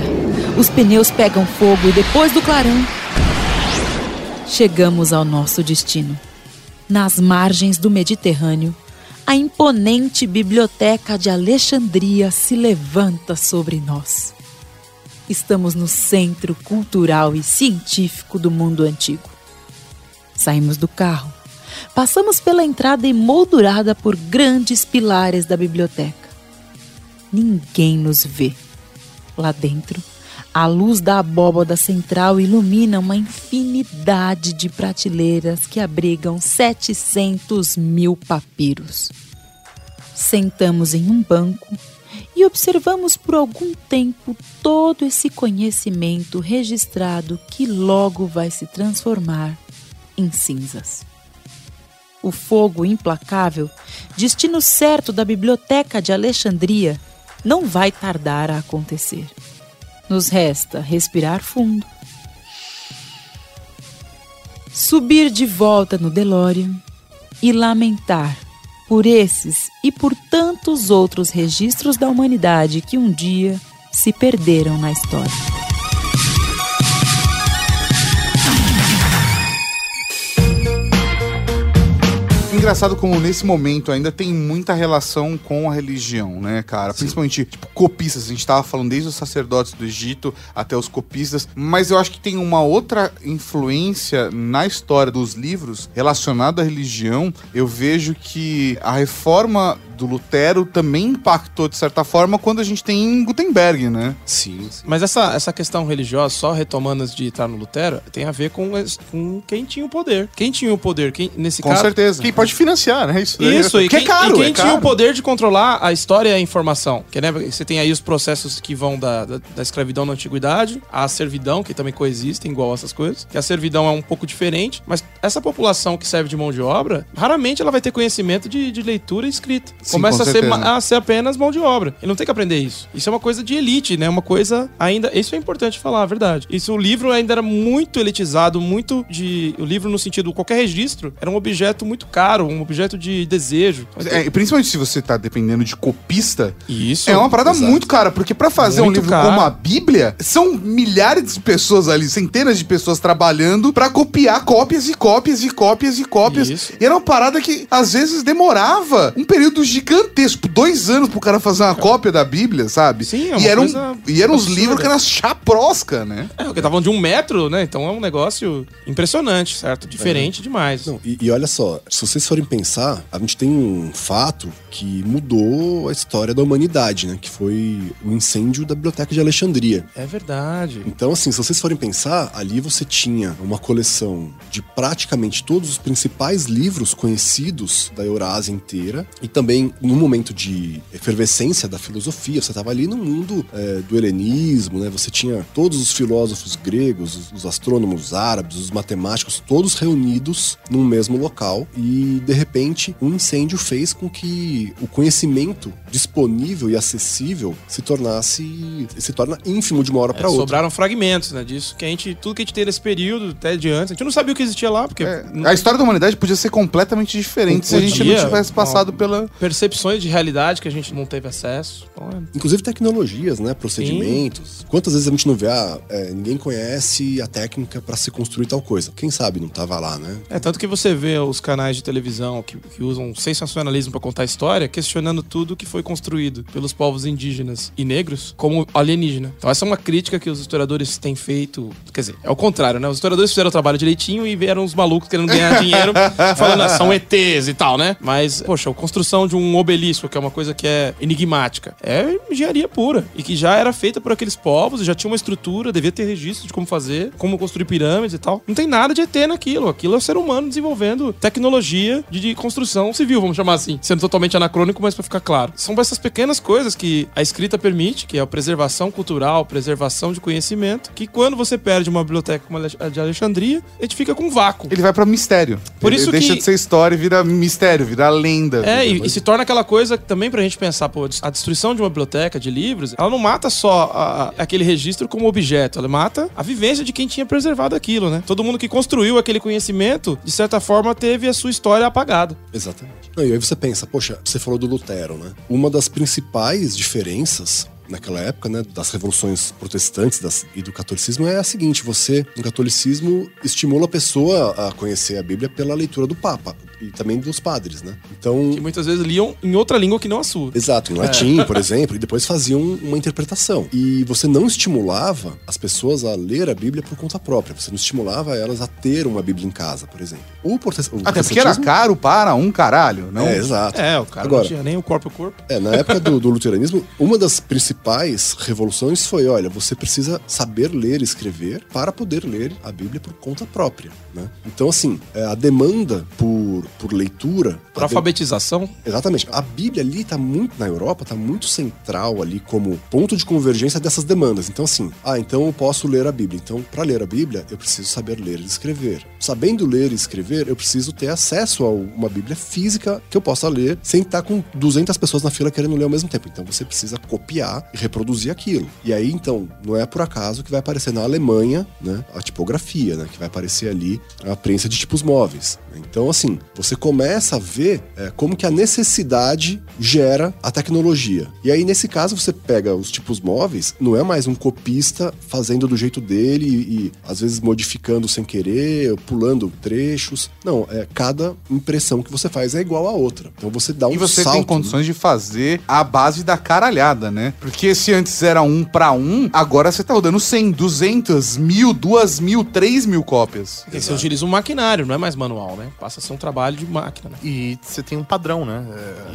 os pneus pegam fogo e depois do clarão, chegamos ao nosso destino. Nas margens do Mediterrâneo, a imponente biblioteca de Alexandria se levanta sobre nós. Estamos no centro cultural e científico do mundo antigo. Saímos do carro, passamos pela entrada emoldurada por grandes pilares da biblioteca. Ninguém nos vê. Lá dentro, a luz da abóbada central ilumina uma infinidade de prateleiras que abrigam 700 mil papiros. Sentamos em um banco e observamos por algum tempo todo esse conhecimento registrado que logo vai se transformar em cinzas. O fogo implacável, destino certo da Biblioteca de Alexandria, não vai tardar a acontecer. Nos resta respirar fundo, subir de volta no DeLorean e lamentar por esses e por tantos outros registros da humanidade que um dia se perderam na história. Engraçado como nesse momento ainda tem muita relação com a religião, né, cara? Principalmente, tipo, copistas. A gente tava falando desde os sacerdotes do Egito até os copistas. Mas eu acho que tem uma outra influência na história dos livros relacionada à religião. Eu vejo que a reforma do Lutero também impactou, de certa forma, quando a gente tem Gutenberg, né? Sim, sim. Mas essa, essa questão religiosa, só retomando antes de entrar no Lutero, tem a ver com, com quem tinha o poder. Quem tinha o poder? Quem, nesse Com caso, certeza. Quem pode financiar, né? Isso, daí. Isso, e Que é quem, caro, e quem é tinha o poder de controlar a história e a informação. Que, né, você tem aí os processos que vão da, da, da escravidão na antiguidade, à servidão, que também coexistem igual a essas coisas. Que a servidão é um pouco diferente, mas essa população que serve de mão de obra, raramente ela vai ter conhecimento de, de leitura e escrita. Sim, Começa com a ser, a ser apenas mão de obra. Ele não tem que aprender isso. Isso é uma coisa de elite, né? Uma coisa ainda. Isso é importante falar, a verdade. Isso, o livro ainda era muito elitizado, muito de. O livro, no sentido, qualquer registro, era um objeto muito caro, um objeto de desejo. É, principalmente se você tá dependendo de copista, Isso. é uma parada exato. muito cara, porque pra fazer um Muito livro caro. como a Bíblia, são milhares de pessoas ali, centenas de pessoas trabalhando pra copiar cópias e cópias e cópias e cópias. Isso. E era uma parada que às vezes demorava um período gigantesco, dois anos pro cara fazer uma cópia da Bíblia, sabe? Sim, é uma e eram, coisa e eram os livros que eram chaprosca, né? É, porque estavam de um metro, né? Então é um negócio impressionante, certo? Diferente demais. Não, e, e olha só, se vocês forem pensar, a gente tem um fato que mudou a história da humanidade, né? Que foi o incêndio da Biblioteca de Alexandria. É verdade. Então, assim, se vocês forem pensar, ali você tinha uma coleção de praticamente todos os principais livros conhecidos da Eurásia inteira. E também, no momento de efervescência da filosofia, você estava ali no mundo é, do helenismo, né? Você tinha todos os filósofos gregos, os, os astrônomos árabes, os matemáticos, todos reunidos num mesmo local. E, de repente, um incêndio fez com que o conhecimento disponível e acessível se tornasse... se torna ínfimo de uma hora É, para outra. sobraram fragmentos, né? Disso que a gente. Tudo que a gente tem nesse período, até de antes, a gente não sabia o que existia lá, porque É, não- a história da humanidade podia ser completamente diferente se a gente não tivesse passado Não. pela. percepções de realidade que a gente não teve acesso. Então, é- Inclusive tecnologias, né? Procedimentos. Quantas vezes a gente não vê, ah, é, ninguém conhece a técnica para se construir tal coisa. Quem sabe não tava lá, né? É, tanto que você vê os canais de televisão que, que usam sensacionalismo pra contar história, questionando tudo que foi construído pelos povos indígenas e negros como alienígena. Então essa é uma crítica que os historiadores têm feito. Quer dizer, é o contrário, né? Os historiadores fizeram o trabalho direitinho e vieram os malucos querendo ganhar dinheiro, falando, ah, são ETs e tal, né? Mas, poxa, a construção de um obelisco, que é uma coisa que é enigmática, é engenharia pura. E que já era feita por aqueles povos, e já tinha uma estrutura, devia ter registro de como fazer, como construir pirâmides e tal. Não tem nada de ET naquilo. Aquilo é o ser humano desenvolvendo tecnologia de, de construção civil, vamos chamar assim. Sendo totalmente anacrônico, mas pra ficar claro. São essas pequenas coisas que a escrita permite, que é a preservação cultural, preservação de conhecimento, que quando você perde uma biblioteca como a de Alexandria, a gente fica com um vácuo. Ele vai pra mistério. Por Ele isso deixa que- de ser história e vira mistério, vira lenda. É, vira- e, e se torna aquela coisa também pra gente pensar, pô, a destruição de uma biblioteca de livros, ela não mata só a- a- aquele registro como objeto, ela mata a vivência de quem tinha preservado aquilo, né? Todo mundo que construiu aquele conhecimento, de certa forma, teve a sua história apagada. Exatamente. Não, e aí você pensa, poxa, você falou do Lutero, né? Uma das principais diferenças naquela época, né, das revoluções protestantes das- e do catolicismo é a seguinte: você, no catolicismo, estimula a pessoa a conhecer a Bíblia pela leitura do Papa e também dos padres, né? Então, Que muitas vezes liam em outra língua que não a sua. Exato, em latim, por exemplo, e depois faziam uma interpretação. E você não estimulava as pessoas a ler a Bíblia por conta própria. Você não estimulava elas a ter uma Bíblia em casa, por exemplo. O protes- o Até porque era protestantismo- caro para um caralho, não? É, exato. É, o cara Agora, não tinha nem o corpo a corpo. é, na época do, do luteranismo, uma das principais revoluções foi: olha, você precisa saber ler e escrever para poder ler a Bíblia por conta própria. Né? Então, assim, é, a demanda por, por leitura. Por alfabetização, Exatamente. A Bíblia ali tá muito, na Europa, tá muito central ali como ponto de convergência dessas demandas. Então, assim, ah, então eu posso ler a Bíblia. Então, para ler a Bíblia, eu preciso saber ler e escrever. Sabendo ler e escrever, eu preciso ter acesso a uma Bíblia física que eu possa ler sem estar com 200 pessoas na fila querendo ler ao mesmo tempo. Então, você precisa copiar e reproduzir aquilo. E aí, então, não é por acaso que vai aparecer na Alemanha, né, a tipografia, né, que vai aparecer ali a prensa de tipos móveis. Então, assim, você começa a ver é, como que a necessidade gera a tecnologia. E aí, nesse caso, você pega os tipos móveis, não é mais um copista fazendo do jeito dele e, e, às vezes modificando sem querer, pulando trechos. Não, é cada impressão que você faz é igual a outra. Então você dá um E você salto. tem condições de fazer a base da caralhada, né? Porque se antes era um pra um, agora você tá rodando 100, 200, mil, duas mil, três mil cópias. porque você utiliza um maquinário, não é mais manual, né? Passa a ser um trabalho de máquina, né? E você tem um padrão, né?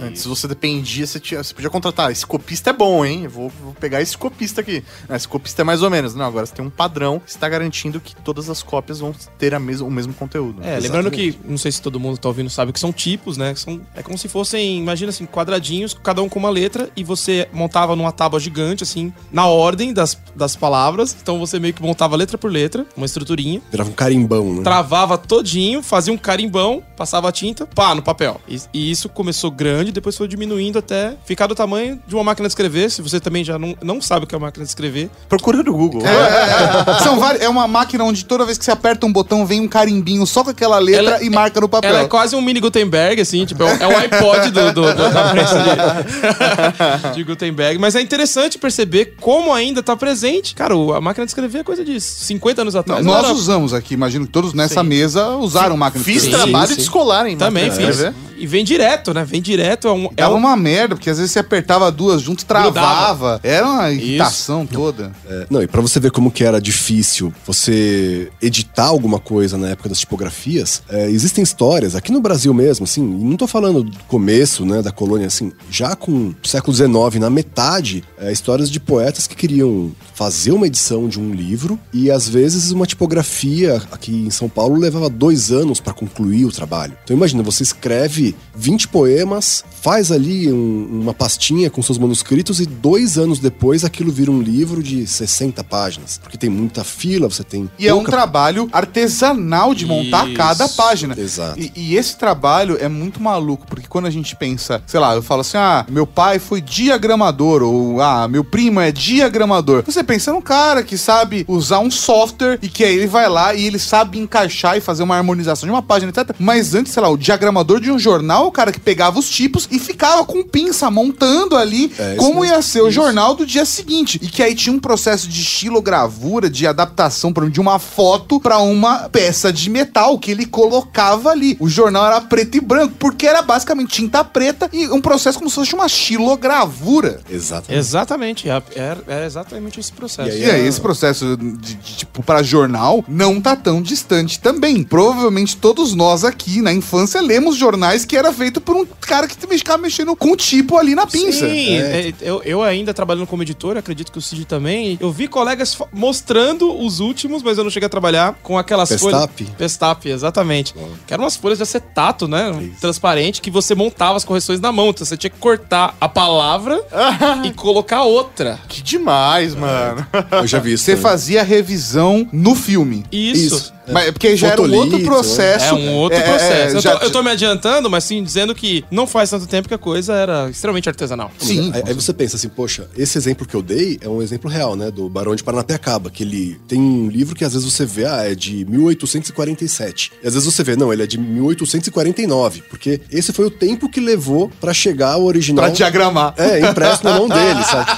É, antes você dependia, você, tinha, você podia contratar. Esse copista é bom, hein? Eu vou, vou pegar esse copista aqui. Ah, Esse copista é mais ou menos. Não, agora você tem um padrão que está garantindo que todas as cópias vão ter a mes o mesmo conteúdo. É, lembrando que, não sei se todo mundo tá ouvindo sabe que são tipos, né? São, é como se fossem, imagina assim, quadradinhos, cada um com uma letra, e você montava numa tábua gigante, assim, na ordem das, das palavras. Então você meio que montava letra por letra, uma estruturinha, Virava um carimbão, né? travava todinho, fazia um carimbão, passava passava a tinta, pá, no papel. E, e isso começou grande, depois foi diminuindo até ficar do tamanho de uma máquina de escrever. Se você também já não, não sabe o que é uma máquina de escrever, Procura no Google. É, São vários, é uma máquina onde toda vez que você aperta um botão vem um carimbinho só com aquela letra Ela- e marca no papel. ela é quase um mini Gutenberg, assim, tipo, é o, é o iPod do, do- do- da prensa de, de Gutenberg. Mas é interessante perceber como ainda tá presente. Cara, a máquina de escrever é coisa de 50 anos Não, atrás. nós era- usamos aqui, imagino que todos nessa mesa usaram máquina de Fiz escrever. Sim, trabalho sim. de escolar, hein? Também fiz. E vem direto, né? Vem direto. É um, é Dava um- uma merda, porque às vezes você apertava duas juntos, travava. Era uma irritação toda. É, não, e pra você ver como que era difícil você editar alguma coisa na época das tipografias, é, existem histórias, aqui no Brasil mesmo, assim, e não tô falando do começo, né, da colônia, assim, já com o século XIX, na metade, é, histórias de poetas que queriam fazer uma edição de um livro e às vezes uma tipografia aqui em São Paulo levava dois anos pra concluir o trabalho. Então imagina, você escreve 20 poemas, faz ali um- uma pastinha com seus manuscritos e dois anos depois aquilo vira um livro de 60 páginas. Porque tem muita fila, você tem. E é um pouca- trabalho artesanal de montar Isso. cada página. Exato. E, e esse trabalho é muito maluco, porque quando a gente pensa, sei lá, eu falo assim, ah, meu pai foi diagramador, ou ah, meu primo é diagramador. Você pensa num cara que sabe usar um software e que aí ele vai lá e ele sabe encaixar e fazer uma harmonização de uma página, etc. Mas antes, sei lá, o diagramador de um jornal, o cara que pegava os tipos e ficava com pinça montando ali É, isso como ia ser o jornal do dia seguinte. E que aí tinha um processo de estilogravura, de adaptação exemplo, de uma foto pra uma peça de metal que ele colocava ali. O jornal era preto e branco, porque era basicamente tinta preta e um processo como se fosse uma estilogravura. Exatamente. Exatamente. É, é- é exatamente esse processo. E aí E aí, esse processo de, de, tipo, pra jornal não tá tão distante também. Provavelmente todos nós aqui, na infância, lemos jornais que era feito por um cara que ficava mexendo com o tipo ali na pinça. Sim, é, eu, eu ainda trabalhando como editor, acredito que o Cid também. Eu vi colegas mostrando os últimos, mas eu não cheguei a trabalhar com aquelas Pestap? folhas. Pestap, exatamente. Que eram umas folhas de acetato, né? Transparente, que você montava as correções na mão. Então você tinha que cortar a palavra e colocar outra. Que demais, mano. Eu já vi isso. Você também. fazia revisão no filme. Isso. Isso. Mas é porque já era um Fotolito, outro processo. É um outro É, processo. eu, já tô, eu tô me adiantando, mas sim dizendo que não faz tanto tempo que a coisa era extremamente artesanal. Sim. Aí, aí você pensa assim, poxa, esse exemplo que eu dei é um exemplo real, né? Do Barão de Paranapiacaba, que ele tem um livro que às vezes você vê, ah, é de 1847. E às vezes você vê, não, ele é de 1849, porque esse foi o tempo que levou pra chegar ao original. Pra diagramar. É, impresso na mão dele, sabe?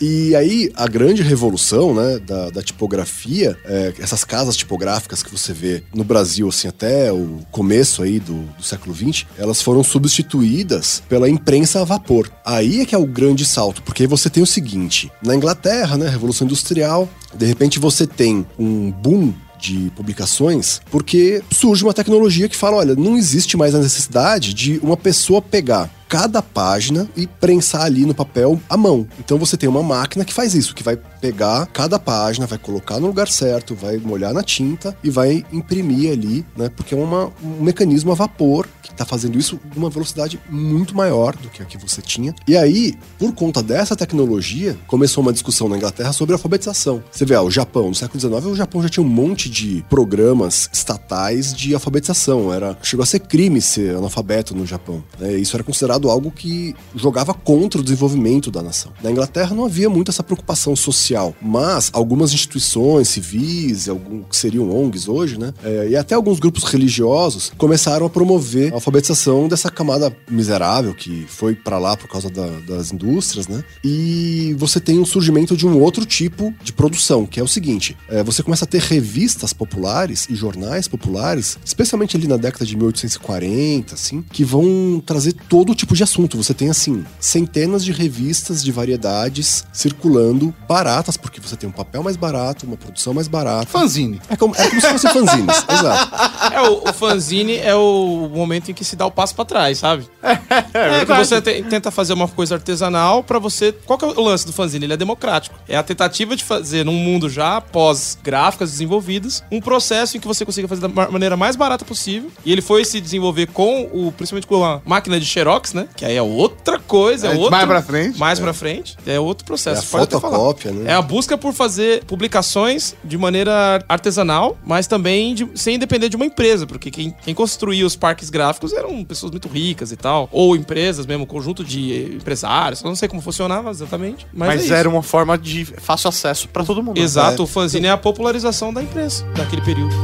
E aí, a grande revolução, né, da, da tipografia, é, essas casas tipográficas que você vê no Brasil, assim, até o começo aí do, do século XX, elas foram substituídas pela imprensa a vapor. Aí é que é o grande salto, porque você tem o seguinte, na Inglaterra, né, Revolução Industrial, de repente você tem um boom de publicações, porque surge uma tecnologia que fala, olha, não existe mais a necessidade de uma pessoa pegar cada página e prensar ali no papel à mão. Então você tem uma máquina que faz isso, que vai pegar cada página, vai colocar no lugar certo, vai molhar na tinta e vai imprimir ali, né? Porque é uma, um mecanismo a vapor que está fazendo isso de uma velocidade muito maior do que a que você tinha. E aí, por conta dessa tecnologia, começou uma discussão na Inglaterra sobre alfabetização. Você vê, ah, o Japão, no século XIX, o Japão já tinha um monte de programas estatais de alfabetização. Era, chegou a ser crime ser analfabeto no Japão. né? Isso era considerado algo que jogava contra o desenvolvimento da nação. Na Inglaterra não havia muito essa preocupação social, mas algumas instituições civis, algum, que seriam ONGs hoje, né? é, e até alguns grupos religiosos começaram a promover a alfabetização dessa camada miserável que foi para lá por causa da- das indústrias, né? E você tem um surgimento de um outro tipo de produção, que é o seguinte: é, você começa a ter revistas populares e jornais populares, especialmente ali na década de 1840, assim, que vão trazer todo tipo de assunto. Você tem, assim, centenas de revistas de variedades circulando, baratas, porque você tem um papel mais barato, uma produção mais barata. Fanzine. É como, é como se fossem fanzines, exato. É, o, o fanzine é o momento em que se dá o passo pra trás, sabe? É, que você te- tenta fazer uma coisa artesanal pra você. Qual que é o lance do fanzine? Ele é democrático. É a tentativa de fazer, num mundo já pós-gráficas desenvolvidas, um processo em que você consiga fazer da ma- maneira mais barata possível. E ele foi se desenvolver com o, principalmente com a máquina de Xerox, né? Que aí é outra coisa, é, É, outro... mais pra frente. Mais pra frente, é outro processo. É a pode fotocópia, né? É a busca por fazer publicações de maneira artesanal, mas também de- sem depender de uma empresa, porque quem, quem construía os parques gráficos eram pessoas muito ricas e tal, ou empresas mesmo, conjunto de empresários, eu não sei como funcionava exatamente, mas, Mas, é era uma forma de fácil acesso pra todo mundo. Exato, né? o fanzine é a popularização da imprensa daquele período.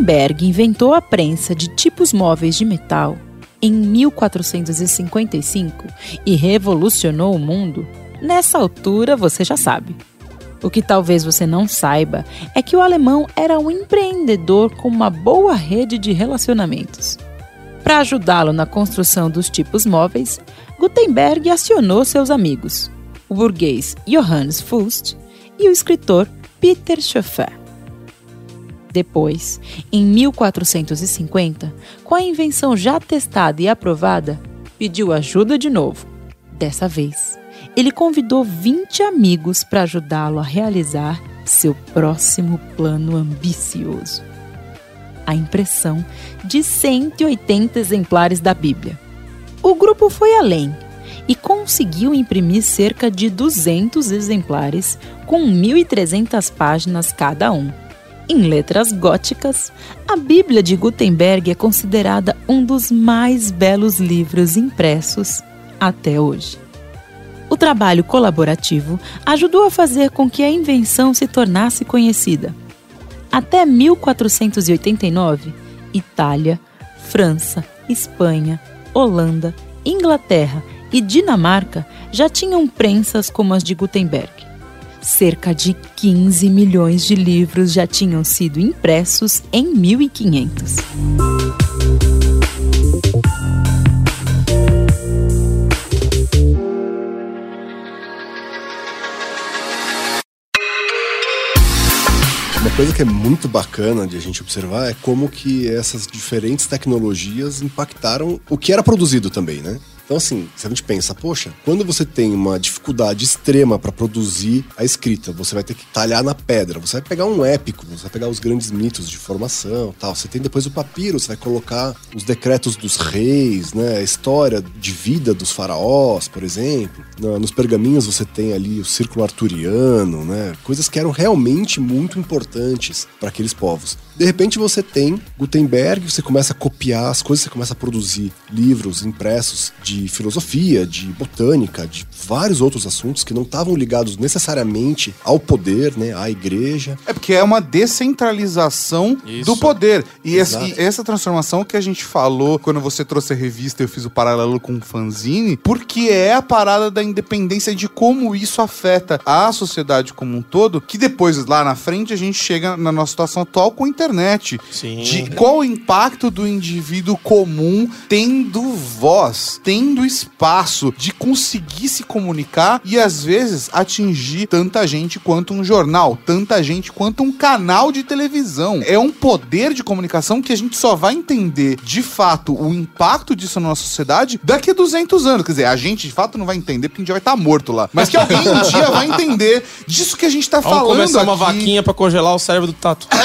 Gutenberg inventou a prensa de tipos móveis de metal em 1455 e revolucionou o mundo, nessa altura você já sabe. O que talvez você não saiba é que o alemão era um empreendedor com uma boa rede de relacionamentos. Para ajudá-lo na construção dos tipos móveis, Gutenberg acionou seus amigos, o burguês Johannes Fust e o escritor Peter Schoeffer. Depois, em 1450, com a invenção já testada e aprovada, pediu ajuda de novo. Dessa vez, ele convidou 20 amigos para ajudá-lo a realizar seu próximo plano ambicioso: a impressão de 180 exemplares da Bíblia. O grupo foi além e conseguiu imprimir cerca de 200 exemplares com 1.300 páginas cada um. Em letras góticas, a Bíblia de Gutenberg é considerada um dos mais belos livros impressos até hoje. O trabalho colaborativo ajudou a fazer com que a invenção se tornasse conhecida. Até 1489, Itália, França, Espanha, Holanda, Inglaterra e Dinamarca já tinham prensas como as de Gutenberg. Cerca de 15 milhões de livros já tinham sido impressos em 1500. Uma coisa que é muito bacana de a gente observar é como que essas diferentes tecnologias impactaram o que era produzido também, né? Então, assim, se a gente pensa, poxa, quando você tem uma dificuldade extrema para produzir a escrita, você vai ter que talhar na pedra, você vai pegar um épico, você vai pegar os grandes mitos de formação tal. Você tem depois o papiro, você vai colocar os decretos dos reis, né? A história de vida dos faraós, por exemplo. Nos pergaminhos você tem ali o círculo arturiano, né? Coisas que eram realmente muito importantes para aqueles povos. De repente você tem Gutenberg, você começa a copiar as coisas, você começa a produzir livros impressos de filosofia, de botânica, de vários outros assuntos que não estavam ligados necessariamente ao poder, né, à igreja. É porque é uma descentralização Isso. do poder. E e essa transformação que a gente falou quando você trouxe a revista, eu fiz o paralelo com o fanzine, porque é a parada da independência de como isso afeta a sociedade como um todo, que depois, lá na frente, a gente chega na nossa situação atual com a internet. Sim. De qual o impacto do indivíduo comum tendo voz, tendo espaço de conseguir se comunicar e às vezes atingir tanta gente quanto um jornal, tanta gente quanto um canal de televisão. É um poder de comunicação que a gente só vai entender de fato o impacto disso na nossa sociedade daqui a 200 anos. Quer dizer, a gente de fato não vai entender porque a gente já vai estar morto lá. Mas que alguém um dia vai entender disso que a gente tá Vamos falando. começar uma aqui. vaquinha pra congelar o cérebro do Tato.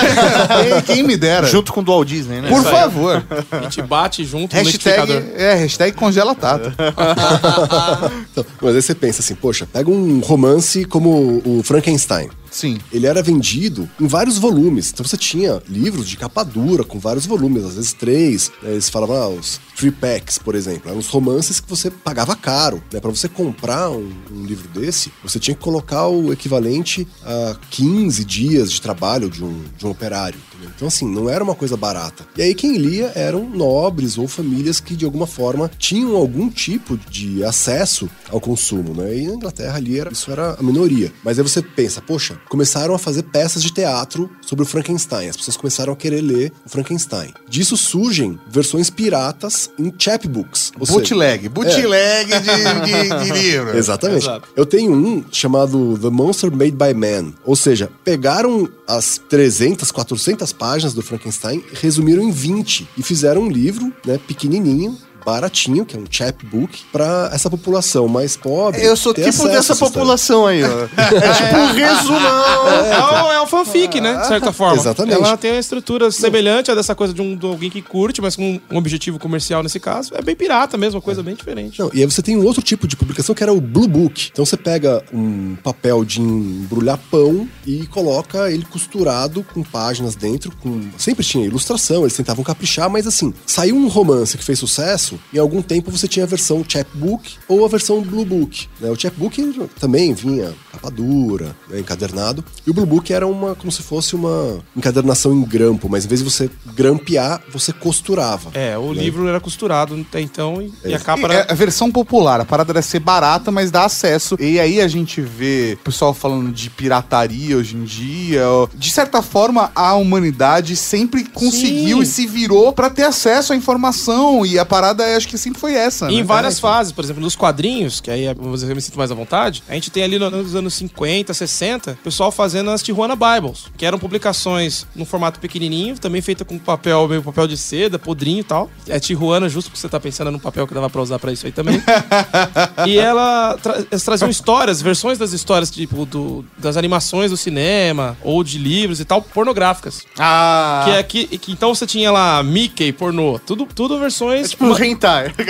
Ei, Quem me dera. Junto com o Walt Disney, né? Por Isso aí. favor. A gente bate junto no Hashtag, liquidificador. é, hashtag congela tato. Então, mas aí você pensa assim, poxa, pega um romance como o Frankenstein. Sim. Ele era vendido em vários volumes. Então você tinha livros de capa dura com vários volumes, às vezes três. né? Eles falavam, ah, os three packs, por exemplo. Eram os romances que você pagava caro. Né? Para você comprar um, um livro desse, você tinha que colocar o equivalente a 15 dias de trabalho de um, de um operário. Entendeu? Então, assim, não era uma coisa barata. E aí quem lia eram nobres ou famílias que, de alguma forma, tinham algum tipo de acesso ao consumo, né? E na Inglaterra ali era, isso era a minoria. Mas aí você pensa, poxa, começaram a fazer peças de teatro sobre o Frankenstein. As pessoas começaram a querer ler o Frankenstein. Disso surgem versões piratas em chapbooks. Ou seja, Bootleg. Bootleg de, de, de livro. Exatamente. Exato. Eu tenho um chamado The Monster Made by Man. Ou seja, pegaram as 300, 400 páginas do Frankenstein, resumiram em 20 e fizeram um livro, né, pequenininho, baratinho, que é um chapbook, pra essa população mais pobre. Eu sou ter tipo dessa população aí, ó. É tipo um resumão. É, um, é um fanfic, né? De certa forma. Exatamente. Ela tem uma estrutura semelhante a dessa coisa de, um, de alguém que curte, mas com um objetivo comercial nesse caso. É bem pirata mesmo, uma coisa bem diferente. Não, e aí você tem um outro tipo de publicação que era o Blue Book. Então você pega um papel de embrulhar pão e coloca ele costurado com páginas dentro, com sempre tinha ilustração, eles tentavam caprichar, mas assim, saiu um romance que fez sucesso, em algum tempo você tinha a versão chapbook ou a versão Blue Book. né? O chapbook também vinha capa dura, né, encadernado, e o Blue Book era uma como se fosse uma encadernação em grampo, mas em vez de você grampear, você costurava. É, o livro era costurado até então e, e a E capa é era. a versão popular, a parada deve ser barata, mas dá acesso. E aí a gente vê o pessoal falando de pirataria hoje em dia. De certa forma, a humanidade sempre conseguiu Sim. e se virou pra ter acesso à informação. E a parada, acho que sempre foi essa. Em né? várias É, fases, por exemplo, nos quadrinhos, que aí dizer, eu me sinto mais à vontade, a gente tem ali no- nos anos 50, 60, o pessoal fazendo as Tijuana Bibles, que eram publicações no formato pequenininho, também feita com papel, meio papel de seda, podrinho e tal. É Tijuana, justo porque você tá pensando num papel que dava pra usar pra isso aí também. e ela tra eles traziam histórias, versões das histórias, tipo, do, das animações do cinema, ou de livros e tal, pornográficas. Ah, Que é que, que então você tinha lá Mickey, pornô, tudo, tudo versões. É tipo hentai.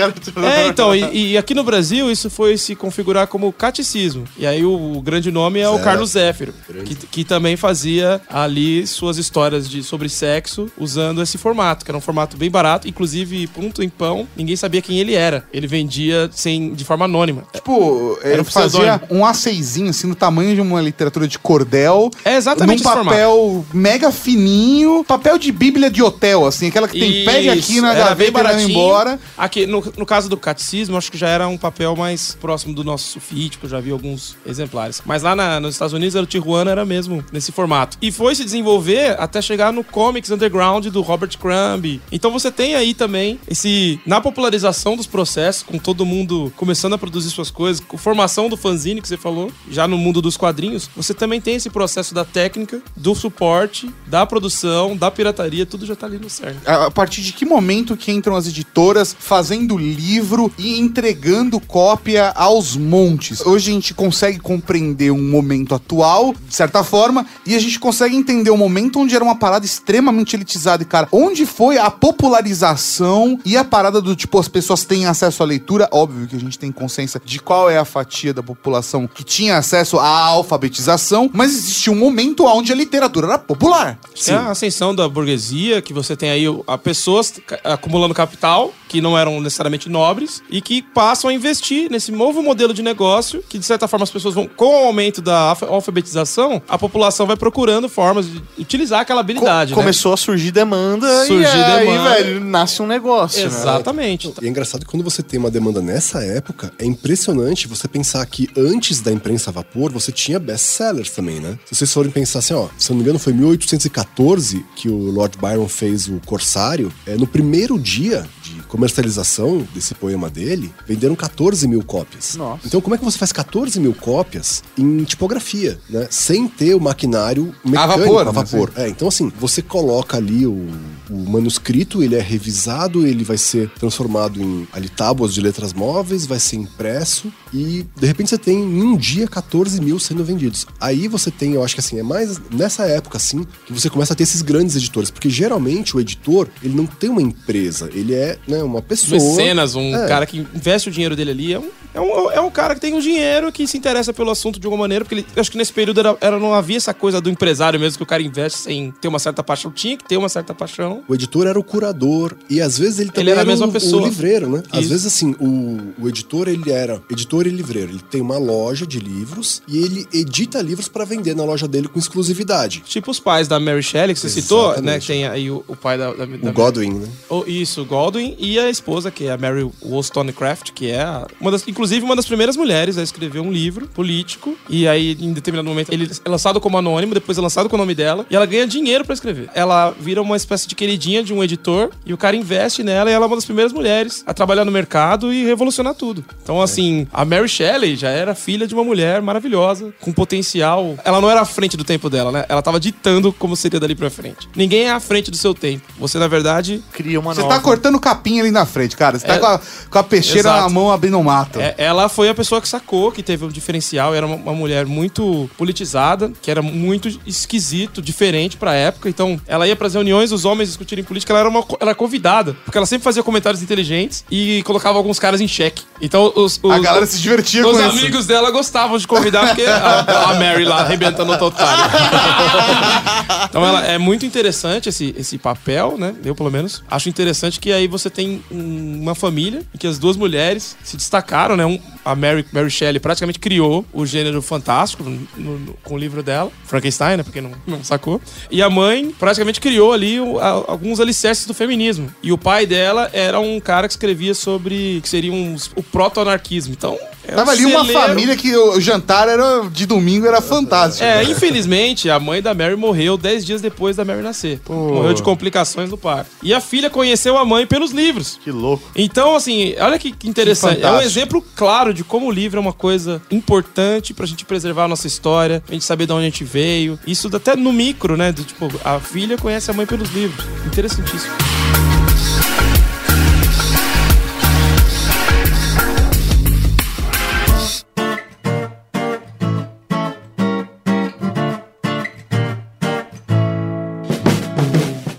É, então, e, e aqui no Brasil isso foi se configurar como catecismo. E aí o, o grande nome é o Zéfiro. Carlos Zéfiro, que, que também fazia ali suas histórias de, sobre sexo usando esse formato, que era um formato bem barato, inclusive ponto em pão, ninguém sabia quem ele era. Ele vendia sem, de forma anônima. Tipo, Era ele um fazia um A6zinho, assim, no tamanho de uma literatura de cordel. É exatamente num esse formato. papel mega fininho, papel de bíblia de hotel, assim, aquela que tem pega aqui Isso, na era gaveta e vai embora. Aqui, no, no caso do catecismo, acho que já era um papel mais próximo do nosso eu já vi alguns exemplares. Mas lá na- nos Estados Unidos, o Tijuana era mesmo nesse formato. E foi se desenvolver até chegar no Comics Underground do Robert Crumb. Então você tem aí também esse. Na popularização dos processos, com todo mundo começando a produzir suas coisas, com formação do fanzine que você falou, já no mundo dos quadrinhos, você também tem esse processo da técnica, do suporte, da produção, da pirataria, tudo já tá ali no cerne. A a partir de que momento que entram as editoras fazendo livro e entregando cópia aos montes? Hoje a gente consegue compreender um momento atual, de certa forma, e a gente consegue entender um momento onde era uma parada extremamente elitizada. E, cara, onde foi a popularização e a parada do tipo, as pessoas têm acesso à leitura? Óbvio que a gente tem consciência de qual é a fatia da população que tinha acesso à alfabetização, mas existia um momento onde a literatura era popular. É a ascensão da burguesia, que você tem aí a pessoas acumulando capital, que não eram necessariamente nobres, e que passam a investir nesse novo modelo de negócio, que de certa forma as pessoas vão, com o aumento da alfa- alfabetização, a população vai procurando formas de utilizar aquela habilidade. Co- né? começou a surgir demanda Surgir e aí, demanda. velho, nasce um negócio, né? Exatamente. E é engraçado que quando você tem uma demanda nessa época, é impressionante você pensar que antes da imprensa a vapor, você tinha best-sellers também, né? Se vocês forem pensar assim, ó, se eu não me engano foi em 1814 que o Lord Byron fez o Corsário, é, no primeiro dia comercialização desse poema dele, venderam 14 mil cópias. Nossa. Então como é que você faz 14 mil cópias em tipografia, né? Sem ter o maquinário mecânico vapor, a né? vapor. É, então assim, você coloca ali o, o manuscrito, ele é revisado, ele vai ser transformado em ali tábuas de letras móveis, vai ser impresso e de repente você tem em um dia 14 mil sendo vendidos. Aí você tem, eu acho que assim, é mais nessa época assim que você começa a ter esses grandes editores, porque geralmente o editor, ele não tem uma empresa, ele é né, uma pessoa. Mecenas, um É. cara que investe o dinheiro dele ali, é um, é, um, é um cara que tem um dinheiro que se interessa pelo assunto de alguma maneira, porque ele, eu acho que nesse período era, era- não havia essa coisa do empresário mesmo, que o cara investe sem ter uma certa paixão. Tinha que ter uma certa paixão. O editor era o curador e às vezes ele também era a era, mesma o, pessoa. o livreiro, né? Às Isso. vezes assim, o, o editor ele era editor e livreiro. Ele tem uma loja de livros e ele edita livros para vender na loja dele com exclusividade. Tipo os pais da Mary Shelley, que você citou, Exatamente. né? Que tem aí o, o pai da, da, da O Godwin, né? Oh, isso, o Godwin e a esposa, que é a Mary Wollstonecraft, que é uma das, inclusive uma das primeiras mulheres a escrever um livro político. E aí, em determinado momento, ele é lançado como anônimo, depois é lançado com o nome dela. E ela ganha dinheiro pra escrever. Ela vira uma espécie de queridinha de um editor e o cara investe nela e ela é uma das primeiras mulheres a trabalhar no mercado e revolucionar tudo. Então, assim, a Mary Shelley já era filha de uma mulher maravilhosa, com potencial. Ela não era à frente do tempo dela, né? Ela tava ditando como seria dali pra frente. Ninguém é à frente do seu tempo. Você, na verdade, Cria uma Você nova. tá cortando capim sozinha ali na frente, cara. Você tá É. com, a, com a peixeira Exato. na mão abrindo o mato. É, ela foi a pessoa que sacou, que teve um diferencial. Era uma, uma mulher muito politizada, que era muito esquisito, diferente pra época. Então, ela ia pras reuniões, os homens discutirem política, ela era uma ela era convidada, porque ela sempre fazia comentários inteligentes e colocava alguns caras em xeque. Então, os, os, a galera se divertia os com isso. amigos dela gostavam de convidar, porque a, a Mary lá arrebentando o total. então ela é muito interessante esse, esse papel, né? Eu, pelo menos, acho interessante que aí você tem um- uma família em que as duas mulheres se destacaram, né? Um, a Mary, Mary Shelley praticamente criou o gênero fantástico no- no- com o livro dela, Frankenstein, né? Porque não, não sacou. E a mãe praticamente criou ali o- a- alguns alicerces do feminismo. E o pai dela era um cara que escrevia sobre que seria um, o proto-anarquismo. Então. É um Tava ali uma celeiro. família que o jantar era de domingo era fantástico. É, infelizmente, a mãe da Mary morreu 10 dias depois da Mary nascer. Morreu de complicações no parto. E a filha conheceu a mãe pelos livros. Que louco. Então, assim, olha que, interessante. Que é um exemplo claro de como o livro é uma coisa importante pra gente preservar a nossa história, pra gente saber de onde a gente veio. Isso até no micro, né? Do, tipo, a filha conhece a mãe pelos livros. Interessantíssimo.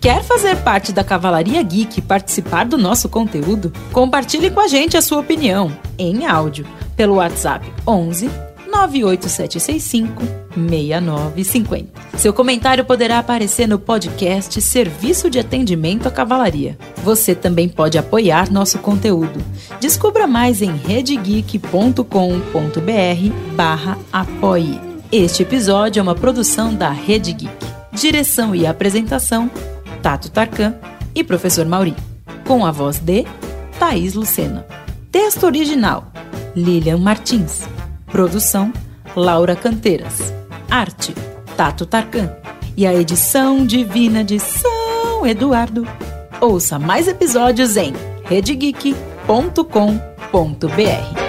Quer fazer parte da Cavalaria Geek e participar do nosso conteúdo? Compartilhe com a gente a sua opinião em áudio pelo WhatsApp 11 98765 6950. Seu comentário poderá aparecer no podcast Serviço de Atendimento à Cavalaria. Você também pode apoiar nosso conteúdo. Descubra mais em redegeek.com.br barra apoie. Este episódio é uma produção da Rede Geek. Direção e apresentação Tato Tarkan e Professor Mauri. Com a voz de Thaís Lucena. Texto original Lilian Martins. Produção Laura Canteiras. Arte Tato Tarkan. E a edição divina de São Eduardo. Ouça mais episódios em redegeek.com.br.